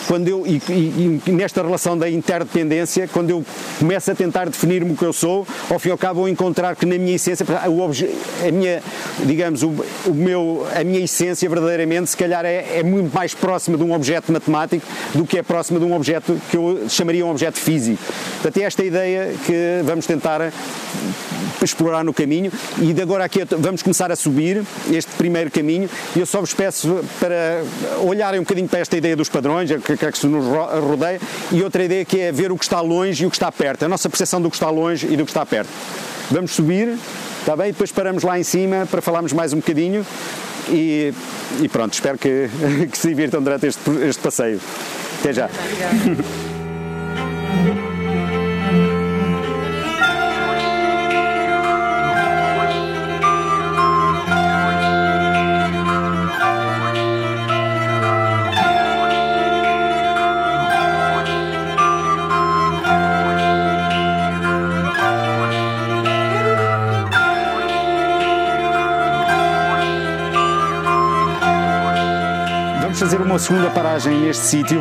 quando eu, e, e, e, nesta relação da interdependência, quando eu começo a tentar definir-me o que eu sou, ao fim e ao cabo vou encontrar que na minha essência, o a minha, digamos, o, o, meu, a minha essência verdadeiramente, se calhar é, é, muito mais próxima de um objeto matemático do que é próxima de um objeto que eu chamaria um objeto físico. Portanto, é esta ideia que vamos tentar explorar no caminho e de agora aqui vamos começar a subir este primeiro caminho e eu só vos peço para olharem um bocadinho para esta ideia dos padrões, que, que, é que se nos rodeia, e outra ideia que é ver o que está longe e o que está perto, a nossa percepção do que está longe e do que está perto. Vamos subir, está bem? Depois paramos lá em cima para falarmos mais um bocadinho e, e pronto, espero que, que se divirtam durante este, este passeio. Até já. Segunda paragem neste sítio.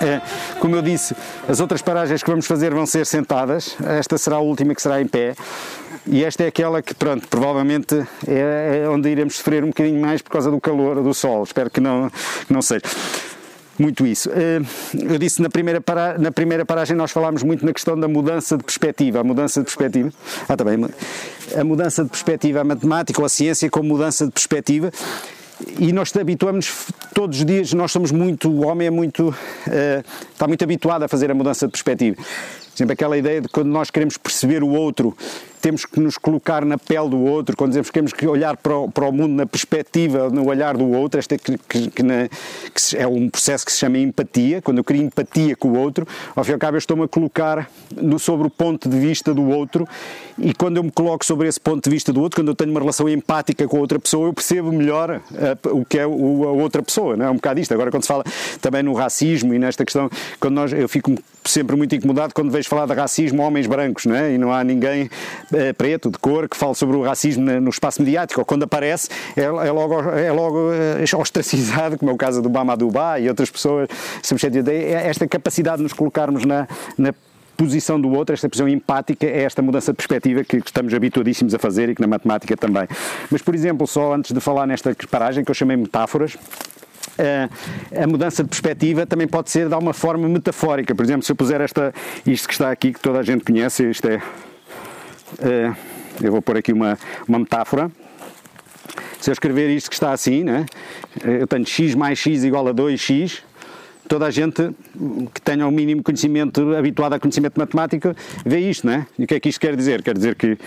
É, como eu disse, as outras paragens que vamos fazer vão ser sentadas, esta será a última que será em pé, e esta é aquela que, pronto, provavelmente é, é onde iremos sofrer um bocadinho mais por causa do calor do sol, espero que não, que não seja muito isso. É, eu disse na primeira, para, na primeira paragem nós falámos muito na questão da mudança de perspectiva. A mudança de perspectiva. Ah, também. Tá a mudança de perspectiva, a matemática ou a ciência com mudança de perspectiva e nós habituamos todos os dias, nós somos muito, o homem é muito, uh, está muito habituado a fazer a mudança de perspectiva. Exemplo, aquela ideia de quando nós queremos perceber o outro, temos que nos colocar na pele do outro, quando dizemos que temos que olhar para o, para o mundo na perspectiva, no olhar do outro, este é, que, que, na, que é um processo que se chama empatia, quando eu crio empatia com o outro, ao fim e ao cabo eu estou-me a colocar no, sobre o ponto de vista do outro e quando eu me coloco sobre esse ponto de vista do outro, quando eu tenho uma relação empática com a outra pessoa, eu percebo melhor uh, o que é o, a outra pessoa, não é? um bocado isto. Agora, quando se fala também no racismo e nesta questão, quando nós, eu fico sempre muito incomodado quando vejo falar de racismo homens brancos, não é? E não há ninguém eh, preto, de cor, que fale sobre o racismo no espaço mediático, ou quando aparece é, é logo, é logo eh, ostracizado, como é o caso do Bama Dubai e outras pessoas, é esta capacidade de nos colocarmos na, na posição do outro, esta posição empática, é esta mudança de perspectiva que estamos habituadíssimos a fazer e que na matemática também. Mas, por exemplo, só antes de falar nesta paragem que eu chamei metáforas, a, a mudança de perspectiva também pode ser de alguma forma metafórica. Por exemplo, se eu puser esta, isto que está aqui, que toda a gente conhece, isto é. É eu vou pôr aqui uma, uma metáfora. Se eu escrever isto que está assim, né, eu tenho x mais x igual a 2x, toda a gente que tenha o um mínimo conhecimento, habituado a conhecimento matemático, vê isto, né? E o que é que isto quer dizer? Quer dizer que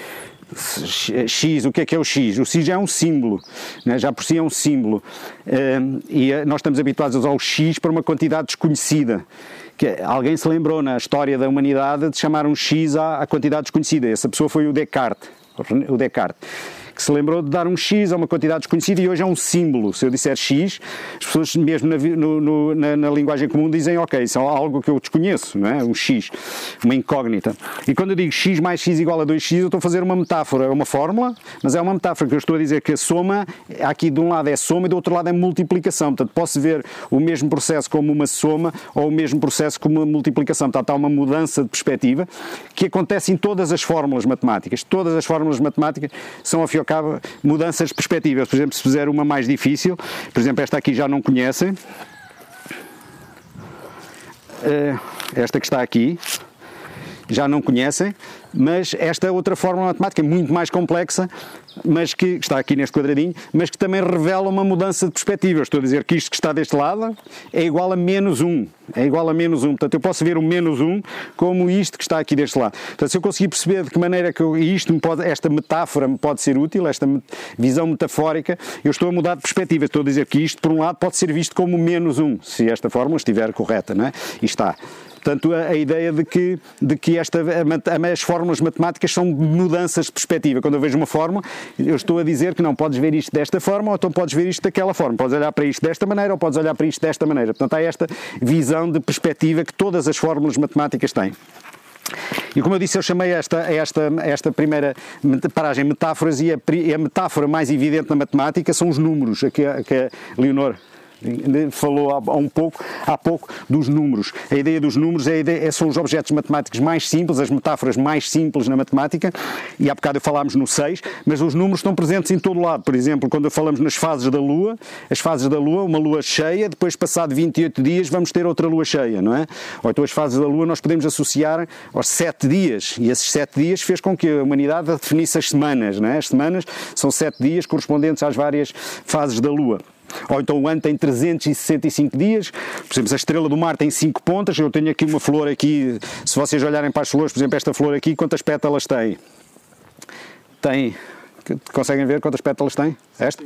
X, o que é que é o X? O X é um símbolo, né? já por si é um símbolo. Um, e eh, nós estamos habituados a usar o X para uma quantidade desconhecida. Que alguém se lembrou na história da humanidade de chamar um X à, à quantidade desconhecida. Essa pessoa foi o Descartes. O Descartes que se lembrou de dar um X a uma quantidade desconhecida e hoje é um símbolo. Se eu disser X, as pessoas, mesmo na, no, na, na, linguagem comum, dizem ok, isso é algo que eu desconheço, não é? Um X, uma incógnita. E quando eu digo X mais X igual a 2X, eu estou a fazer uma metáfora, é uma fórmula, mas é uma metáfora que eu estou a dizer que a soma, aqui de um lado é soma e do outro lado é multiplicação. Portanto, posso ver o mesmo processo como uma soma ou o mesmo processo como uma multiplicação. Portanto, há uma mudança de perspectiva que acontece em todas as fórmulas matemáticas. Todas as fórmulas matemáticas são, acaba mudanças de perspectivas. Por exemplo, se fizer uma mais difícil, por exemplo, esta aqui já não conhecem. Eh, esta que está aqui, já não conhecem, mas esta outra fórmula matemática é muito mais complexa, mas que está aqui neste quadradinho, mas que também revela uma mudança de perspectiva. Estou a dizer que isto que está deste lado é igual a menos 1. É igual a menos 1. Portanto, eu posso ver o menos 1 como isto que está aqui deste lado. Portanto, se eu conseguir perceber de que maneira que eu, isto pode, esta metáfora me pode ser útil, esta visão metafórica, eu estou a mudar de perspectiva. Estou a dizer que isto, por um lado, pode ser visto como menos 1, se esta fórmula estiver correta, não é? E está. Portanto, a, a, ideia de que, de que esta, a, as fórmulas matemáticas são mudanças de perspectiva. Quando eu vejo uma fórmula, eu estou a dizer que não podes ver isto desta forma ou então podes ver isto daquela forma. Podes olhar para isto desta maneira ou podes olhar para isto desta maneira. Portanto, há esta visão de perspectiva que todas as fórmulas matemáticas têm. E como eu disse, eu chamei esta, esta, esta primeira paragem metáforas e a, a metáfora mais evidente na matemática são os números, que a, que a Leonor falou há um pouco, há pouco dos números. A ideia dos números é ideia, são os objetos matemáticos mais simples, as metáforas mais simples na matemática, e há bocado falámos no 6, mas os números estão presentes em todo lado. Por exemplo, quando falamos nas fases da Lua, as fases da Lua, uma Lua cheia, depois passado 28 dias vamos ter outra Lua cheia, não é? Ou então as fases da Lua nós podemos associar aos 7 dias, e esses 7 dias fez com que a humanidade definisse as semanas, não é? As semanas são 7 dias correspondentes às várias fases da Lua. Ou então o ano tem 365 dias, por exemplo, a estrela do mar tem 5 pontas, eu tenho aqui uma flor aqui, se vocês olharem para as flores, por exemplo, esta flor aqui, quantas pétalas tem? Tem, conseguem ver quantas pétalas tem? Esta?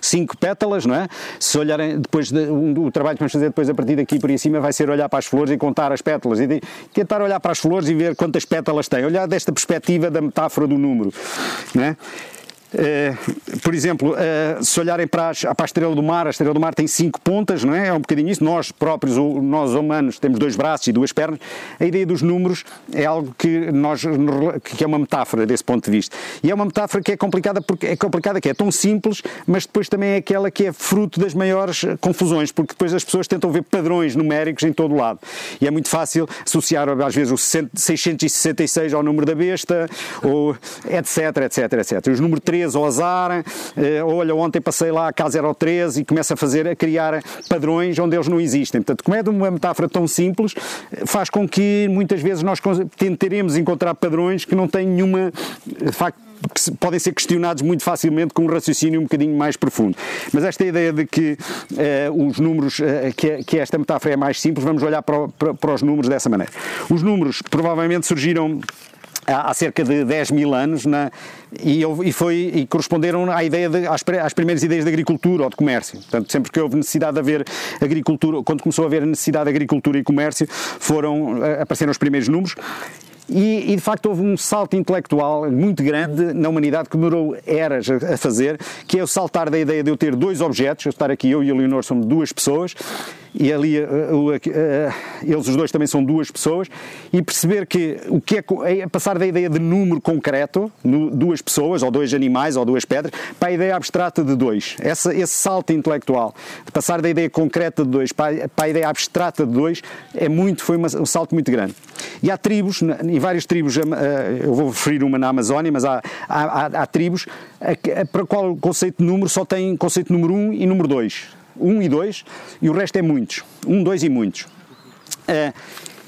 Cinco pétalas, não é? Se olharem depois, de, um, o trabalho que vamos fazer depois a partir daqui por aí cima vai ser olhar para as flores e contar as pétalas e de, tentar olhar para as flores e ver quantas pétalas tem, olhar desta perspectiva da metáfora do número, não é? Uh, por exemplo, uh, se olharem para, as, para, a Estrela do Mar, a Estrela do Mar tem cinco pontas, não é? É um bocadinho isso. Nós próprios, nós humanos, temos dois braços e duas pernas. A ideia dos números é algo que, nós, que é uma metáfora desse ponto de vista. E é uma metáfora que é complicada porque é complicada, que é tão simples, mas depois também é aquela que é fruto das maiores confusões, porque depois as pessoas tentam ver padrões numéricos em todo o lado. E é muito fácil associar, às vezes, o 666 ao número da besta, ou etc, etc, etc. Os números 3 13 ao azar, eh, olha, ontem passei lá a casa era o 13 e começa a fazer, a criar padrões onde eles não existem. Portanto, como é de uma metáfora tão simples, faz com que muitas vezes nós tentaremos encontrar padrões que não têm nenhuma, de facto, que podem ser questionados muito facilmente com um raciocínio um bocadinho mais profundo. Mas esta ideia de que uh, os números, uh, que, que, esta metáfora é mais simples, vamos olhar para, para, para os números dessa maneira. Os números provavelmente surgiram há cerca de 10 mil anos na, e, e, foi, e corresponderam à ideia de, às, às, primeiras ideias de agricultura ou de comércio. Portanto, sempre que houve necessidade de haver agricultura, quando começou a haver necessidade de agricultura e comércio, foram, eh, apareceram os primeiros números e, e, de facto houve um salto intelectual muito grande na humanidade que demorou eras a, fazer, que é o saltar da ideia de eu ter dois objetos, eu estar aqui, eu e a Leonor somos duas pessoas, e ali uh, uh, uh, eles os dois também são duas pessoas, e perceber que o que é, é passar da ideia de número concreto, duas pessoas, ou dois animais, ou duas pedras, para a ideia abstrata de dois. Essa, esse salto intelectual, de passar da ideia concreta de dois para, para a ideia abstrata de dois, é muito, foi uma, um salto muito grande. E há tribos, em várias tribos, eh, eu vou referir uma na Amazónia, mas há, há, há- há tribos para qual o conceito de número só tem conceito número 1 e número 2. 1 e 2, e o resto é muitos. 1, 2 e muitos. Eh,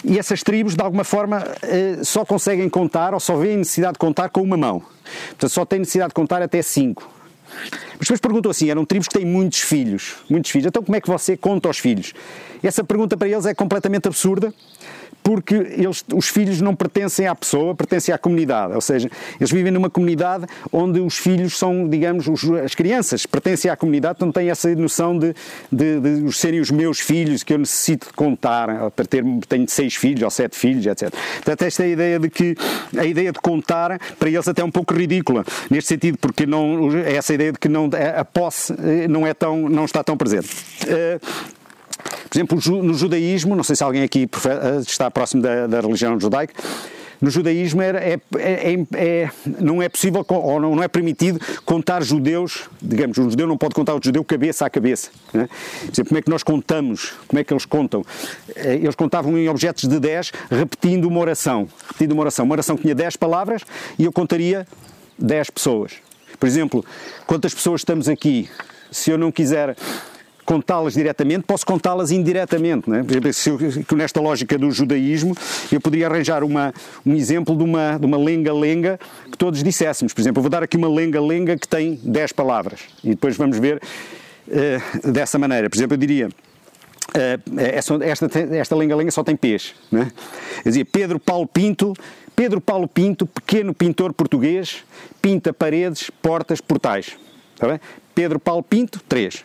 e essas tribos, de alguma forma, eh, só conseguem contar ou só veem necessidade de contar com uma mão. Portanto, só têm necessidade de contar até 5. Mas depois perguntou assim: eram tribos que têm muitos filhos. Muitos filhos. Então, como é que você conta os filhos? Essa pergunta para eles é completamente absurda. Porque eles, os filhos não pertencem à pessoa, pertencem à comunidade. Ou seja, eles vivem numa comunidade onde os filhos são, digamos, os- as crianças pertencem à comunidade, então têm essa noção de, de, de serem os meus filhos que eu necessito de contar, para ter, tenho seis filhos ou sete filhos, etc. Portanto, esta é ideia de que a ideia de contar para eles até é um pouco ridícula, neste sentido, porque não, é essa ideia de que não, a posse eh, não, é tão, não está tão presente. Eh, por exemplo, no judaísmo, não sei se alguém aqui eh, está próximo da, da religião judaica, no judaísmo era, é, é- é- é- não é possível ou não, não é permitido contar judeus, digamos, um judeu não pode contar o judeu cabeça a cabeça. né? Exemplo, como é que nós contamos? Como é que eles contam? Eh, Eles contavam em objetos de 10, repetindo uma oração. Repetindo uma oração. Uma oração que tinha 10 palavras e eu contaria 10 pessoas. Por exemplo, quantas pessoas estamos aqui? Se eu não quiser contá-las diretamente, posso contá-las indiretamente. Né? Se eu, nesta lógica do judaísmo, eu poderia arranjar uma, um exemplo de uma, de uma lenga-lenga que todos disséssemos. Por exemplo, eu vou dar aqui uma lenga-lenga que tem 10 palavras e depois vamos ver eh, dessa maneira. Por exemplo, eu diria. essa- esta, esta lenga-lenga só tem P's. Né? Eu dizia Pedro Paulo Pinto, Pedro Paulo Pinto, pequeno pintor português, pinta paredes, portas, portais. Está bem? Pedro Paulo Pinto, 3.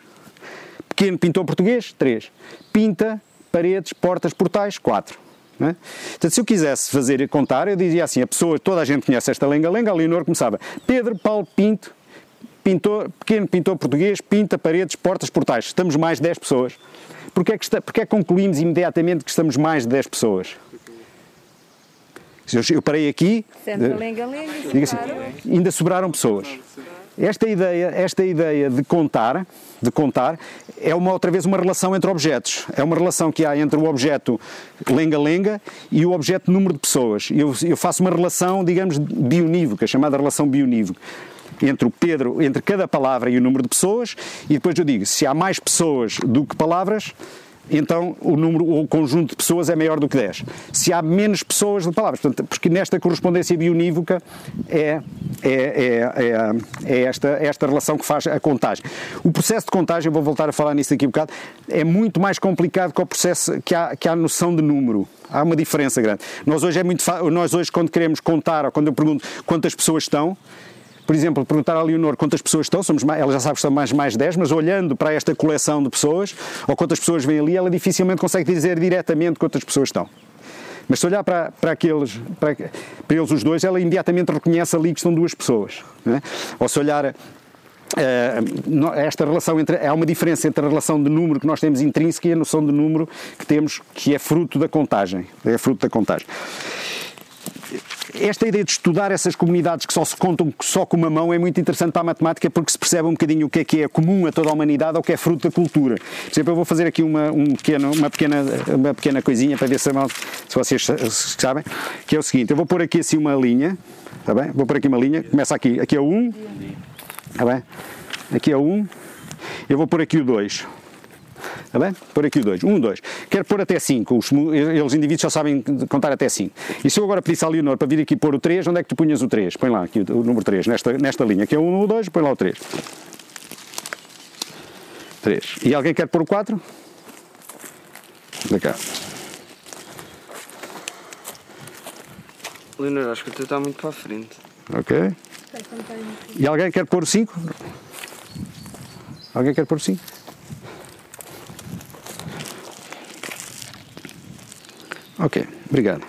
Pequeno pintor português, 3. Pinta, paredes, portas, portais, 4. Né? Portanto, se eu quisesse fazer contar, eu dizia assim: a pessoa, toda a gente conhece esta lenga-lenga, a Leonor começava Pedro Paulo Pinto, pintor, pequeno pintor português, pinta paredes, portas, portais. Estamos mais de 10 pessoas. Porquê é que, está, porquê é que concluímos imediatamente que estamos mais de 10 pessoas? Eu, eu parei aqui. Sempre eh, lenga-lenga. Assim, ainda sobraram pessoas. Esta ideia, esta ideia de contar, de contar, é uma outra vez uma relação entre objetos. É uma relação que há entre o objeto lenga-lenga e o objeto número de pessoas. Eu, eu faço uma relação, digamos, bionívoca, chamada relação bionívoca. Entre o Pedro, entre cada palavra e o número de pessoas, e depois eu digo, se há mais pessoas do que palavras, então o número, o conjunto de pessoas é maior do que 10. Se há menos pessoas que palavras, portanto, porque nesta correspondência bionívoca é, é, é, é, é esta, esta relação que faz a contagem. O processo de contagem, vou voltar a falar nisso daqui um bocado, é muito mais complicado que o processo que há, que há noção de número. Há uma diferença grande. Nós hoje é muito nós hoje quando queremos contar ou quando eu pergunto quantas pessoas estão, por exemplo, perguntar à Leonor quantas pessoas estão, somos mais, ela já sabe que são mais, mais 10, mas olhando para esta coleção de pessoas, ou quantas pessoas vêm ali, ela dificilmente consegue dizer diretamente quantas pessoas estão. Mas se olhar para, para aqueles, para, para eles os dois, ela imediatamente reconhece ali que estão duas pessoas. é? Ou se olhar eh, esta relação entre há uma diferença entre a relação de número que nós temos intrínseca e a noção de número que temos que é fruto da contagem é fruto da contagem esta ideia de estudar essas comunidades que só se contam só com uma mão é muito interessante para a matemática porque se percebe um bocadinho o que é que é comum a toda a humanidade ou o que é fruto da cultura. Por exemplo, eu vou fazer aqui uma, um pequeno, uma, pequena, uma pequena coisinha para ver se, se vocês sabem, que é o seguinte, eu vou pôr aqui assim uma linha, está bem? Vou pôr aqui uma linha, começa aqui, aqui é o 1, está bem? Aqui é o 1, eu vou pôr aqui o 2. Está bem? Pôr aqui o 2. 1, 2. Quero pôr até 5. Os, eles indivíduos só sabem contar até 5. E se eu agora pedisse à Leonor para vir aqui pôr o 3, onde é que tu punhas o 3? Põe lá aqui o, o número 3, nesta, nesta linha. Aqui é o 1, o 2, põe lá o 3. 3. E alguém quer pôr o 4? Da cá. Leonor, acho que o teu está muito para a frente. Ok. E alguém quer pôr o 5? Alguém quer pôr o 5? Ok, obrigado.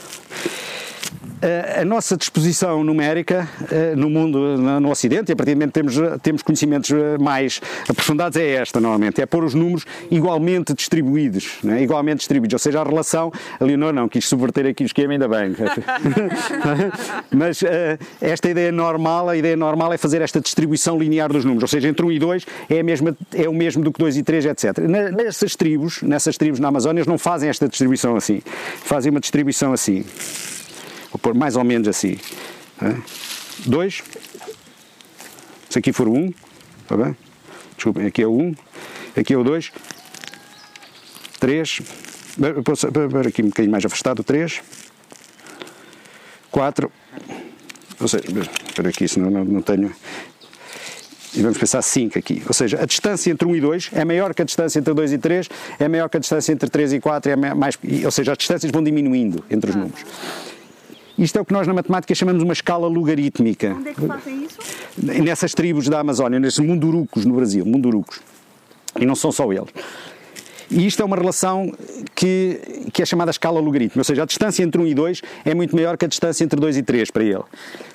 A, a nossa disposição numérica eh, no mundo, no, Ocidente, e a partir do momento que temos, temos conhecimentos eh, mais aprofundados, é esta normalmente, é pôr os números igualmente distribuídos, né? igualmente distribuídos, ou seja, a relação, a Leonor não quis subverter aqui o esquema, ainda bem, mas esta ideia normal, a ideia normal é fazer esta distribuição linear dos números, ou seja, entre 1 e 2 é, a mesma, é o mesmo do que 2 e 3, etc. Nessas tribos, nessas tribos na Amazónia, eles não fazem esta distribuição assim, fazem uma distribuição assim. Vou pôr mais ou menos assim. 2. Se aqui for 1, um, está bem? Desculpem, aqui é o 1, um, aqui é o 2. 3. Posso aqui um bocadinho mais afastado. 3. 4. Ou seja, espera aqui, senão não, não tenho. E vamos pensar 5 aqui. Ou seja, a distância entre 1 e 2 é maior que a distância entre 2 e 3, é maior que a distância entre 3 e 4, é mais, ou seja, as distâncias vão diminuindo entre os números. Isto é o que nós na matemática chamamos uma escala logarítmica. Onde é que fazem isso? Nessas tribos da Amazónia, nesses mundurucos no Brasil, mundurucos. E não são só eles. E isto é uma relação que, que é chamada escala logarítmica, ou seja, a distância entre 1 e 2 é muito maior que a distância entre 2 e 3 para ele.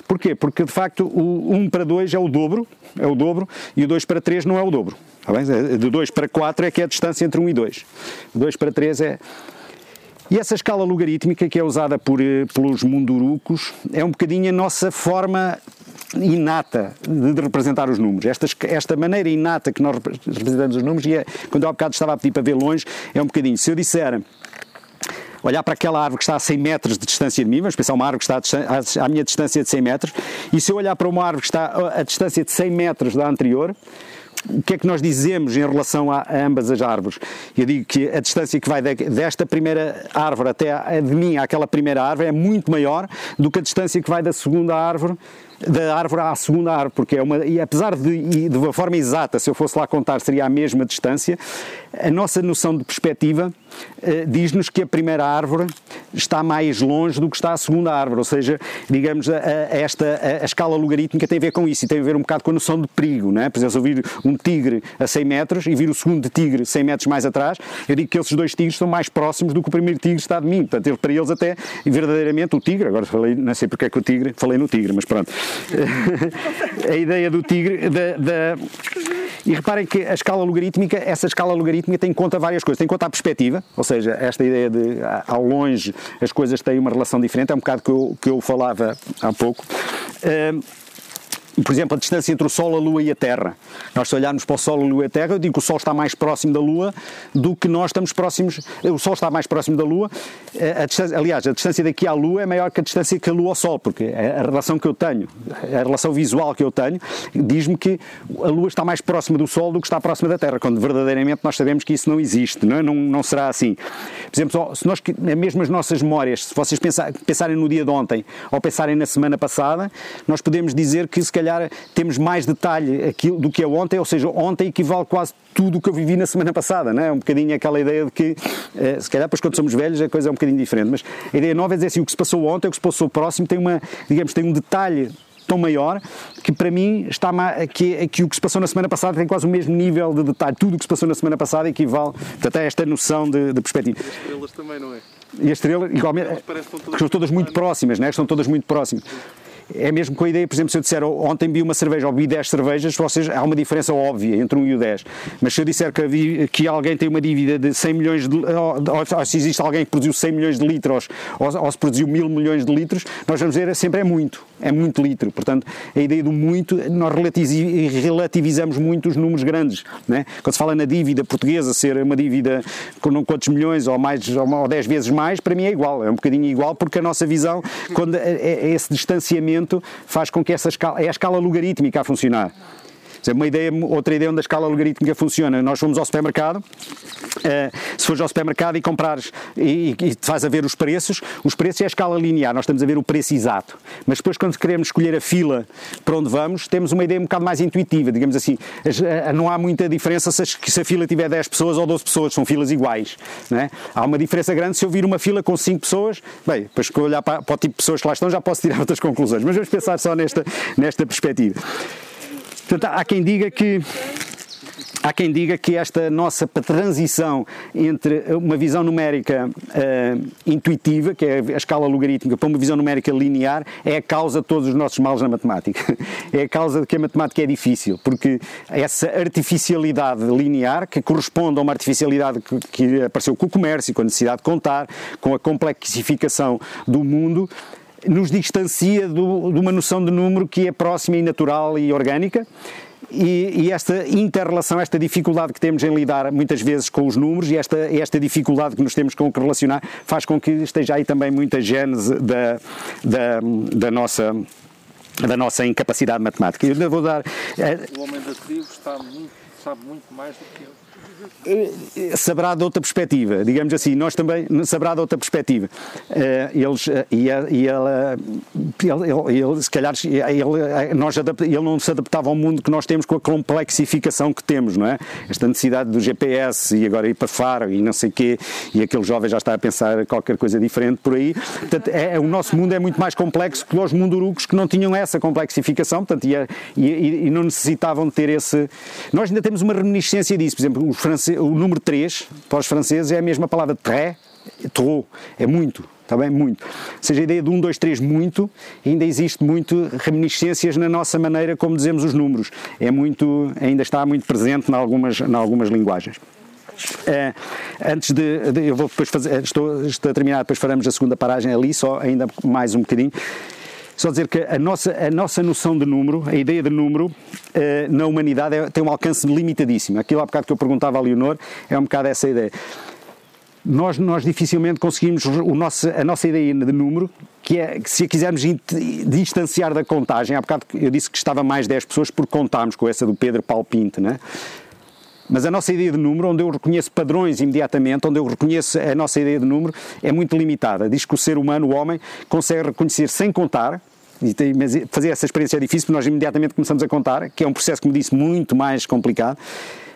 Porquê? Porque de facto o 1 para 2 é o dobro, é o dobro, e o 2 para 3 não é o dobro. Está bem? De 2 para 4 é que é a distância entre 1 e 2. 2 para 3 é, e essa escala logarítmica que é usada por, eh, pelos mundurucos é um bocadinho a nossa forma inata de representar os números. Esta, esta maneira inata que nós representamos os números, e é, quando eu há bocado estava a pedir para ver longe, é um bocadinho. Se eu disser olhar para aquela árvore que está a 100 metros de distância de mim, vamos pensar uma árvore que está à minha distância de 100 metros, e se eu olhar para uma árvore que está a distância de 100 metros da anterior, o que é que nós dizemos em relação a, a, ambas as árvores? Eu digo que a distância que vai de, desta primeira árvore até a, de mim àquela primeira árvore é muito maior do que a distância que vai da segunda árvore da árvore à segunda árvore, porque é uma, e apesar de, de uma forma exata, se eu fosse lá contar, seria a mesma distância, a nossa noção de perspectiva eh, diz-nos que a primeira árvore está mais longe do que está a segunda árvore, ou seja, digamos, a, a esta, a, a, escala logarítmica tem a ver com isso e tem a ver um bocado com a noção de perigo, não é? Por exemplo, eu vir um tigre a 100 metros e vir o segundo tigre 100 metros mais atrás, eu digo que esses dois tigres são mais próximos do que o primeiro tigre está de mim, portanto, para eles até, verdadeiramente, o tigre, agora falei, não sei porque é que o tigre, falei no tigre, mas pronto, a ideia do tigre, da, da, e reparem que a escala logarítmica, essa escala logarítmica tem em conta várias coisas. Tem em conta a perspectiva, ou seja, esta ideia de ao longe as coisas têm uma relação diferente, é um bocado que eu, que eu falava há pouco. Uh, por exemplo, a distância entre o Sol, a Lua e a Terra. Nós, se olharmos para o Sol, a Lua e a Terra, eu digo que o Sol está mais próximo da Lua do que nós estamos próximos. O Sol está mais próximo da Lua. A distância, aliás, a distância daqui à Lua é maior que a distância que a Lua ao Sol, porque a relação que eu tenho, a relação visual que eu tenho, diz-me que a Lua está mais próxima do Sol do que está próxima da Terra, quando verdadeiramente nós sabemos que isso não existe, não, é? não, não será assim. Por exemplo, se nós, mesmo as nossas memórias, se vocês pensar, pensarem no dia de ontem ou pensarem na semana passada, nós podemos dizer que se calhar calhar temos mais detalhe aquilo do que é ontem, ou seja, ontem equivale quase tudo o que eu vivi na semana passada, não é? Um bocadinho aquela ideia de que, eh, se calhar, depois quando somos velhos a coisa é um bocadinho diferente, mas a ideia nova é dizer assim, o que se passou ontem, o que se passou próximo tem uma, digamos, tem um detalhe tão maior que para mim está que, que o que se passou na semana passada tem quase o mesmo nível de detalhe. Tudo o que se passou na semana passada equivale portanto, a esta noção de, de perspectiva. E as estrelas também, não é? E as estrelas, igualmente, que são todas muito próximas, né? estão todas muito próximas é mesmo com a ideia, por exemplo, se eu disser ontem vi uma cerveja ou vi 10 cervejas, vocês, há uma diferença óbvia entre um e o 10. Mas se eu disser que, vi, que alguém tem uma dívida de 100 milhões de ou, ou, se existe alguém que produziu 100 milhões de litros ou, ou se produziu mil milhões de litros, nós vamos dizer sempre é muito, é muito litro. Portanto, a ideia do muito, nós relativizamos muito os números grandes. Né? Quando se fala na dívida portuguesa ser uma dívida com não quantos milhões ou mais ou 10 vezes mais, para mim é igual, é um bocadinho igual porque a nossa visão, quando é, é esse distanciamento faz com que essa escala, é a escala logarítmica a funcionar. Uma ideia, outra ideia onde a escala logarítmica funciona, nós vamos ao supermercado, uh, se fores ao supermercado e comprares e, e, faz a ver os preços, os preços é a escala linear, nós estamos a ver o preço exato. Mas depois quando queremos escolher a fila para onde vamos, temos uma ideia um bocado mais intuitiva, digamos assim, uh, não há muita diferença se, se, a fila tiver 10 pessoas ou 12 pessoas, são filas iguais. É? Há uma diferença grande se eu vir uma fila com 5 pessoas, bem, depois que olhar para, para o tipo de pessoas que lá estão já posso tirar outras conclusões, mas vamos pensar só nesta, nesta perspectiva. Portanto, há quem diga que há quem diga que esta nossa transição entre uma visão numérica uh, intuitiva, que é a escala logarítmica, para uma visão numérica linear, é a causa de todos os nossos males na matemática. É a causa de que a matemática é difícil, porque essa artificialidade linear, que corresponde a uma artificialidade que, que apareceu com o comércio, com a necessidade de contar, com a complexificação do mundo, nos distancia do, de uma noção de número que é próxima e natural e orgânica. E, e, esta inter-relação, esta dificuldade que temos em lidar muitas vezes com os números e esta, esta dificuldade que nos temos com que relacionar faz com que esteja aí também muita gênese da, da, da nossa da nossa incapacidade matemática. Eu vou dar. O homem da tribo está muito, sabe muito mais do que eu. Eh, saberá de outra perspectiva, digamos assim, nós também saberá de outra perspectiva. Eh, eles, eh, e ela, ele, ele, se calhar, ele, nós ele não se adaptava ao mundo que nós temos com a complexificação que temos, não é? Esta necessidade do GPS e agora ir para Faro e não sei quê, e aquele jovem já está a pensar qualquer coisa diferente por aí. Portanto, é, é o nosso mundo é muito mais complexo que os mundurucos que não tinham essa complexificação, portanto, e, e, e não necessitavam de ter esse. Nós ainda temos uma reminiscência disso, por exemplo, os franceses o número 3 para os franceses é a mesma palavra très, trop, é muito, está bem? Muito. Ou seja, a ideia de 1, 2, 3, muito, ainda existe muito reminiscências na nossa maneira como dizemos os números. É muito, ainda está muito presente em algumas, em algumas linguagens. É, antes de, de, eu vou depois fazer, estou, estou a terminar, depois faremos a segunda paragem ali, só ainda mais um bocadinho. Só dizer que a nossa, a nossa noção de número, a ideia de número, eh, na humanidade é, tem um alcance limitadíssimo. Aquilo há bocado que eu perguntava a Leonor é um bocado essa ideia. Nós, nós dificilmente conseguimos o nosso, a nossa ideia de número, que é que se a quisermos distanciar da contagem, há bocado eu disse que estava mais 10 pessoas porque contámos com essa do Pedro Paulo Pinto, né? Mas a nossa ideia de número, onde eu reconheço padrões imediatamente, onde eu reconheço a nossa ideia de número, é muito limitada. Diz que o ser humano, o homem, consegue reconhecer sem contar, tem, mas fazer essa experiência é difícil, porque nós imediatamente começamos a contar, que é um processo, como disse, muito mais complicado.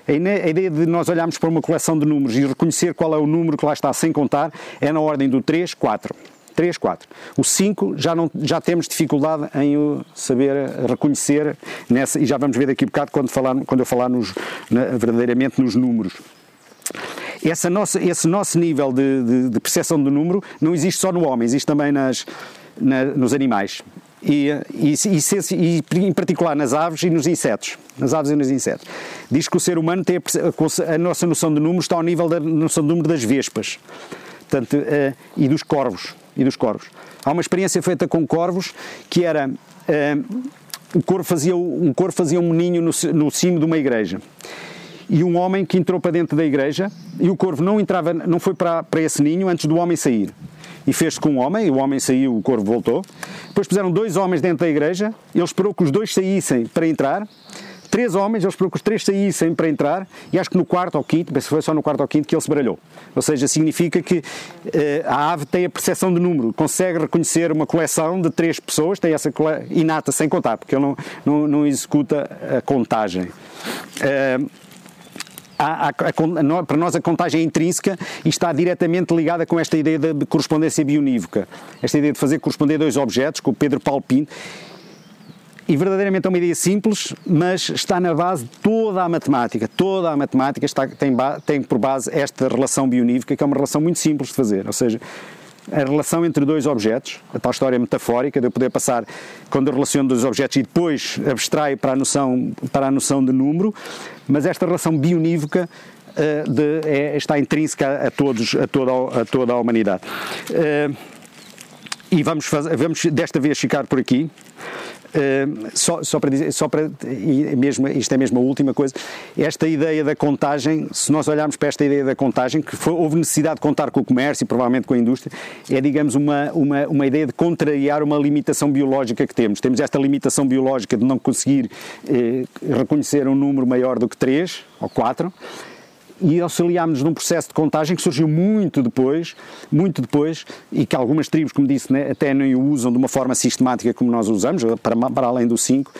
A ideia de nós olharmos para uma coleção de números e reconhecer qual é o número que lá está sem contar é na ordem do 3, 4. 3, 4. O 5 já, não, já temos dificuldade em o saber reconhecer, nessa, e já vamos ver daqui a bocado quando, falar, quando eu falar nos, na, verdadeiramente nos números. Essa nossa, esse nosso nível de, de, de percepção do número não existe só no homem, existe também nas, na, nos animais. E, e, e, e, em particular nas aves e nos insetos. Nas aves e nos insetos. Diz que o ser humano tem a, a nossa noção de número está ao nível da noção de número das vespas portanto, uh, e dos corvos e dos corvos. Há uma experiência feita com corvos que era uh, o corvo fazia, um corvo fazia um ninho no, no cimo de uma igreja e um homem que entrou para dentro da igreja e o corvo não entrava, não foi para, para esse ninho antes do homem sair. E fez com um homem, o homem saiu, o corvo voltou. Depois puseram dois homens dentro da igreja, ele esperou que os dois saíssem para entrar três homens, eles que os três saíssem para entrar e acho que no quarto ou quinto, penso que foi só no quarto ou quinto que ele se baralhou. Ou seja, significa que eh, a ave tem a percepção de número, consegue reconhecer uma coleção de três pessoas, tem essa inata sem contar, porque ele não, não, não executa a contagem. Eh, a, a, a, para nós a contagem é intrínseca e está diretamente ligada com esta ideia de correspondência bionívoca, esta ideia de fazer corresponder dois objetos, com o Pedro Paulo Pinto, e verdadeiramente é uma ideia simples, mas está na base de toda a matemática. Toda a matemática está, tem, tem por base esta relação bionívoca, que é uma relação muito simples de fazer. Ou seja, a relação entre dois objetos, a tal história metafórica de eu poder passar quando eu relaciono dois objetos e depois abstraio para a noção, para a noção de número, mas esta relação bionívoca uh, de, é, está intrínseca a, todos, a, toda, a toda a humanidade. Uh, e vamos, fazer, vamos desta vez ficar por aqui. Uh, só, só, para dizer, só para, e mesmo, isto é mesmo a última coisa, esta ideia da contagem, se nós olharmos para esta ideia da contagem, que foi, houve necessidade de contar com o comércio e provavelmente com a indústria, é, digamos, uma, uma, uma ideia de contrariar uma limitação biológica que temos. Temos esta limitação biológica de não conseguir eh, reconhecer um número maior do que 3 ou 4, e auxiliámos-nos num processo de contagem que surgiu muito depois, muito depois, e que algumas tribos, como disse, né, até nem o usam de uma forma sistemática como nós usamos, para, para além do 5,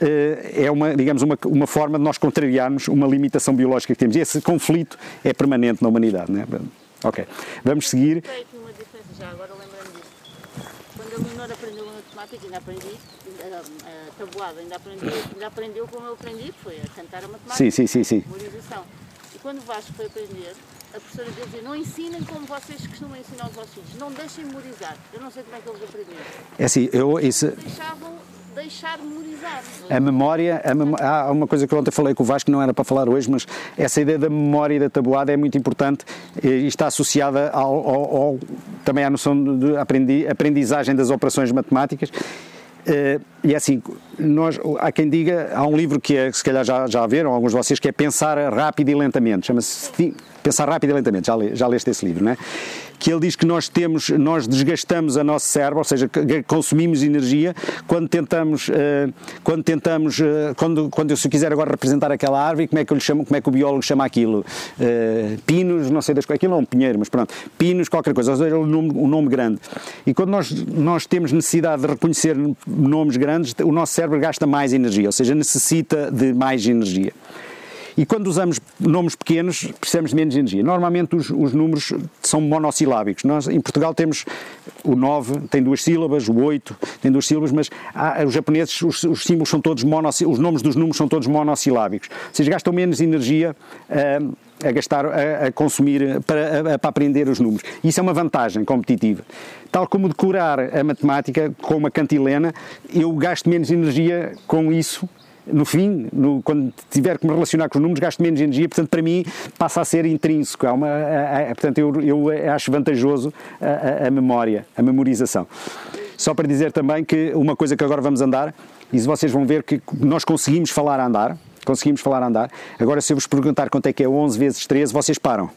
eh, é uma, digamos, uma, uma forma de nós contrariarmos uma limitação biológica que temos. E esse conflito é permanente na humanidade. Né? Ok, vamos seguir. Quando a Leonor aprendeu a matemática, ainda aprendi, a, a tabuada, ainda, aprendi, ainda aprendeu como eu aprendi, que foi a cantar a matemática, Sim, sim, sim, sim. memorização. E quando o Vasco foi aprender, a professora dizia, não ensinem como vocês costumam ensinar aos vossos filhos, não deixem memorizar. Eu não sei como é que eles aprenderam. É assim, eu, isso, Deixavam deixar memorizar. a memória, a há uma coisa que eu ontem falei com o Vasco, não era para falar hoje, mas essa ideia da memória e da tabuada é muito importante e está associada ao, ao- ao- também à noção de aprendi- aprendizagem das operações matemáticas. Eh, e é assim, nós, há quem diga, há um livro que é, se calhar já, já viram, alguns de vocês, que é Pensar Rápido e Lentamente, chama-se Pensar Rápido e Lentamente, já, já leste esse livro, não é? Que ele diz que nós temos, nós desgastamos a nosso cérebro, ou seja, consumimos energia quando tentamos, eh, quando tentamos, eh, quando, quando eu se quiser agora representar aquela árvore, como é que eu lhe chamo, como é que o biólogo chama aquilo? Eh, pinos, não sei das coisas, aquilo é um pinheiro, mas pronto, pinos, qualquer coisa, ou seja, um nome, um nome grande. E quando nós, nós temos necessidade de reconhecer nomes grandes, o nosso cérebro gasta mais energia, ou seja, necessita de mais energia. E quando usamos nomes pequenos, precisamos de menos energia. Normalmente os, os números são monossilábicos. Nós, em Portugal, temos o 9, tem duas sílabas, o 8 tem duas sílabas, mas há- os japoneses, os, os símbolos são todos monossi- os nomes dos números são todos monossilábicos. Seja, gastam menos energia ah, a gastar, a, a consumir para, a- para aprender os números. Isso é uma vantagem competitiva. Tal como decorar a matemática com uma cantilena, eu gasto menos energia com isso no fim, no- quando tiver que me relacionar com os números, gasto menos energia, portanto, para mim, passa a ser intrínseco. Há uma, a- a- portanto, eu, eu acho vantajoso a, a- a memória, a memorização. Só para dizer também que uma coisa que agora vamos andar, e vocês vão ver que nós conseguimos falar a andar, conseguimos falar a andar. Agora, se eu vos perguntar quanto é que é 11 vezes 13, vocês param.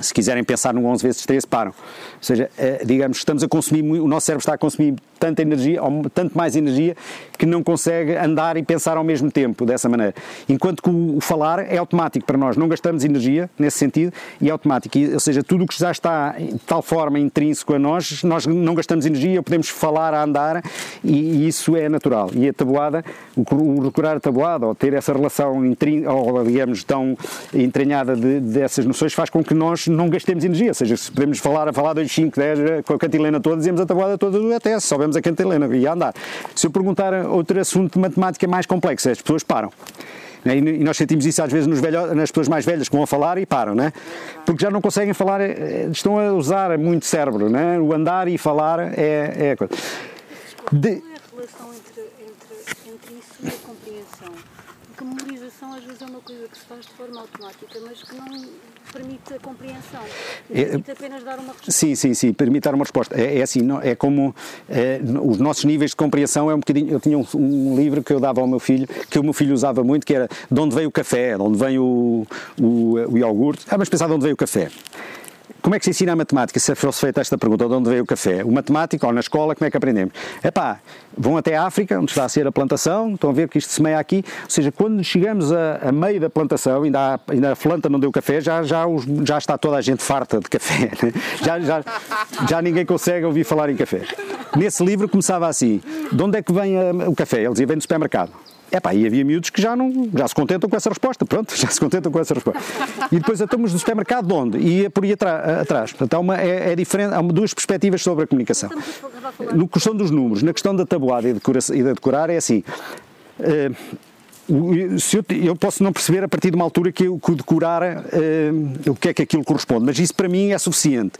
Se quiserem pensar no 11 vezes 13, param. Ou seja, eh, digamos, estamos a consumir, o nosso cérebro está a consumir tanta energia, tanto mais energia, que não consegue andar e pensar ao mesmo tempo, dessa maneira. Enquanto que o, falar é automático para nós, não gastamos energia nesse sentido e é automático. Ou seja, tudo o que já está de tal forma intrínseco a nós, nós não gastamos energia, podemos falar a andar e, isso é natural. E a tabuada, o, o recurar a tabuada, ou ter essa relação, intrin- ou digamos, tão entranhada de- dessas noções, faz com que nós não gastemos energia. Ou seja, se podemos falar a falar 2, 5, 10, com a cantilena toda, dizemos a tabuada toda até, se soubemos a cantilena e a andar. Se eu perguntar outro assunto de matemática mais complexo, as pessoas param. Né? E nós sentimos isso às vezes velho- nas pessoas mais velhas que vão a falar e param, né? porque já não conseguem falar, eh, estão a usar muito cérebro. Né? O andar e falar é, é a coisa. De- Qual é a relação entre, entre, entre isso e a compreensão? Porque a memorização às vezes é uma coisa que se faz de forma automática, mas que não permite a compreensão. É- Permite apenas dar uma resposta. Sim, sim, sim, permite dar uma resposta. É, é assim, não- é como é, os nossos níveis de compreensão é um bocadinho. Eu tinha um, um livro que eu dava ao meu filho, que o meu filho usava muito, que era de onde veio o café, de onde vem o, o, o iogurte. Ah, mas pensar de onde veio o café. Como é que se ensina a matemática? Se fosse feita esta pergunta, de onde veio o café? O matemático, ou na escola, como é que aprendemos? Epá, vão até a África, onde está a ser a plantação, estão a ver que isto se semeia aqui. Ou seja, quando chegamos a, a meio da plantação, ainda, há, ainda a planta não deu café, já, já, os- já está toda a gente farta de café. né? Já, já, já ninguém consegue ouvir falar em café. Nesse livro começava assim: de onde é que vem a- o café? Ele dizia: vem do supermercado. Epá, e havia miúdos que já, não, já se contentam com essa resposta, pronto, já se contentam com essa resposta. E depois estamos do supermercado de onde? E ia por aí atra- atrás. Portanto, há, uma, é, é diferente, há duas perspectivas sobre a comunicação. No questão dos números, na questão da tabuada e, decora- e da decorar, é assim. o- se eu, eu posso não perceber a partir de uma altura que, eu, que o decorar eh, o que é que aquilo corresponde, mas isso para mim é suficiente.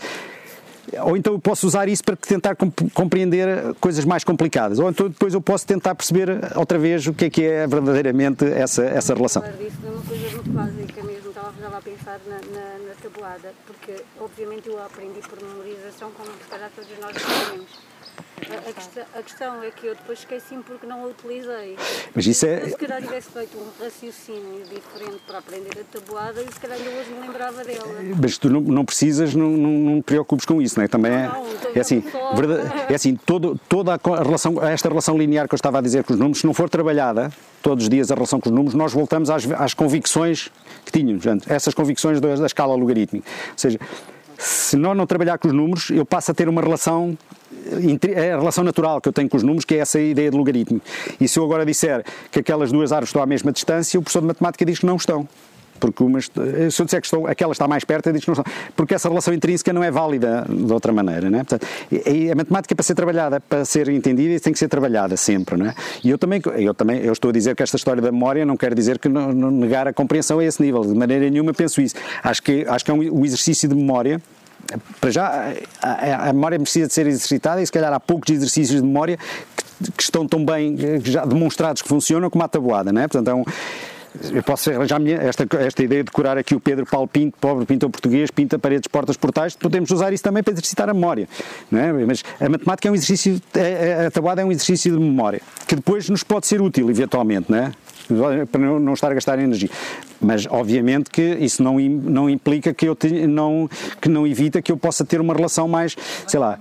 Ou então eu posso usar isso para tentar comp- compreender coisas mais complicadas. Ou então depois eu posso tentar perceber outra vez o que é que é verdadeiramente essa, essa relação. falar disso de uma coisa muito básica mesmo, estava, estava a pensar na, na, na tabuada, porque obviamente eu aprendi por memorização, como se calhar todos nós aprendemos. A, questão, a questão é que eu depois esqueci-me porque não a utilizei. Mas isso é- Se eu, se calhar tivesse feito um raciocínio diferente para aprender a tabuada, e se calhar ainda hoje me lembrava dela. Mas tu não, não precisas, não, não, não te preocupes com isso, não é? Também é, é assim, verdade- é assim todo, toda a relação, esta relação linear que eu estava a dizer com os números, se não for trabalhada todos os dias a relação com os números, nós voltamos às, às convicções que tínhamos antes, essas convicções da, da escala logarítmica. Ou seja, se nós não trabalhar com os números, eu passo a ter uma relação, eh, é a relação natural que eu tenho com os números, que é essa ideia de logaritmo. E se eu agora disser que aquelas duas árvores estão à mesma distância, o professor de matemática diz que não estão. Porque umas, se eu disser que estou, aquela está mais perto, eu digo que não está, porque essa relação intrínseca não é válida de outra maneira, não é? Portanto, e, a matemática para ser trabalhada, para ser entendida, tem que ser trabalhada sempre, não é? E eu também, eu também, eu estou a dizer que esta história da memória não quer dizer que não, não negar a compreensão a esse nível, de maneira nenhuma penso isso. Acho que, acho que é um, o exercício de memória, para já, a, a, memória precisa de ser exercitada e se calhar há poucos exercícios de memória que, que estão tão bem já demonstrados que funcionam como a tabuada, não é? Portanto, é um, eu posso arranjar esta, esta ideia de curar aqui o Pedro Paulo Pinto, pobre pintor português, pinta paredes, portas, portais, podemos usar isso também para exercitar a memória. Não é? Mas a matemática é um exercício, a, a tabuada é um exercício de memória, que depois nos pode ser útil, eventualmente, não é? para não estar a gastar energia. Mas, obviamente, que isso não, não implica que eu tenha, não, que não evita que eu possa ter uma relação mais, sei lá,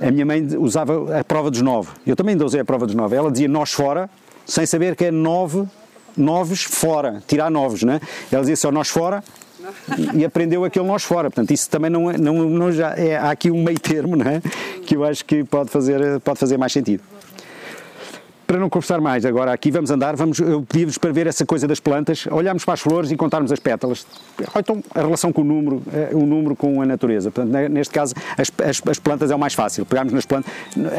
a minha mãe usava a prova dos nove. Eu também ainda usei a prova dos nove. Ela dizia nós fora, sem saber que é nove novos fora, tirar novos, né? Ela dizia só nós fora e aprendeu aquele nós fora. Portanto, isso também não, é, não, não já é, há aqui um meio termo, né? Que eu acho que pode fazer, pode fazer mais sentido para não conversar mais agora aqui, vamos andar, vamos, eu pedi-vos para ver essa coisa das plantas, olharmos para as flores e contarmos as pétalas. Então, a relação com o número, eh, o número com a natureza. Portanto, neste caso, as, as, as plantas é o mais fácil. Pegarmos nas plantas,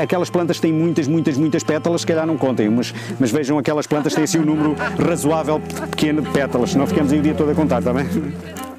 aquelas plantas têm muitas, muitas, muitas pétalas, se calhar não contem, mas, mas vejam aquelas plantas têm assim um número razoável pequeno de pétalas, senão ficamos aí o dia todo a contar, está bem?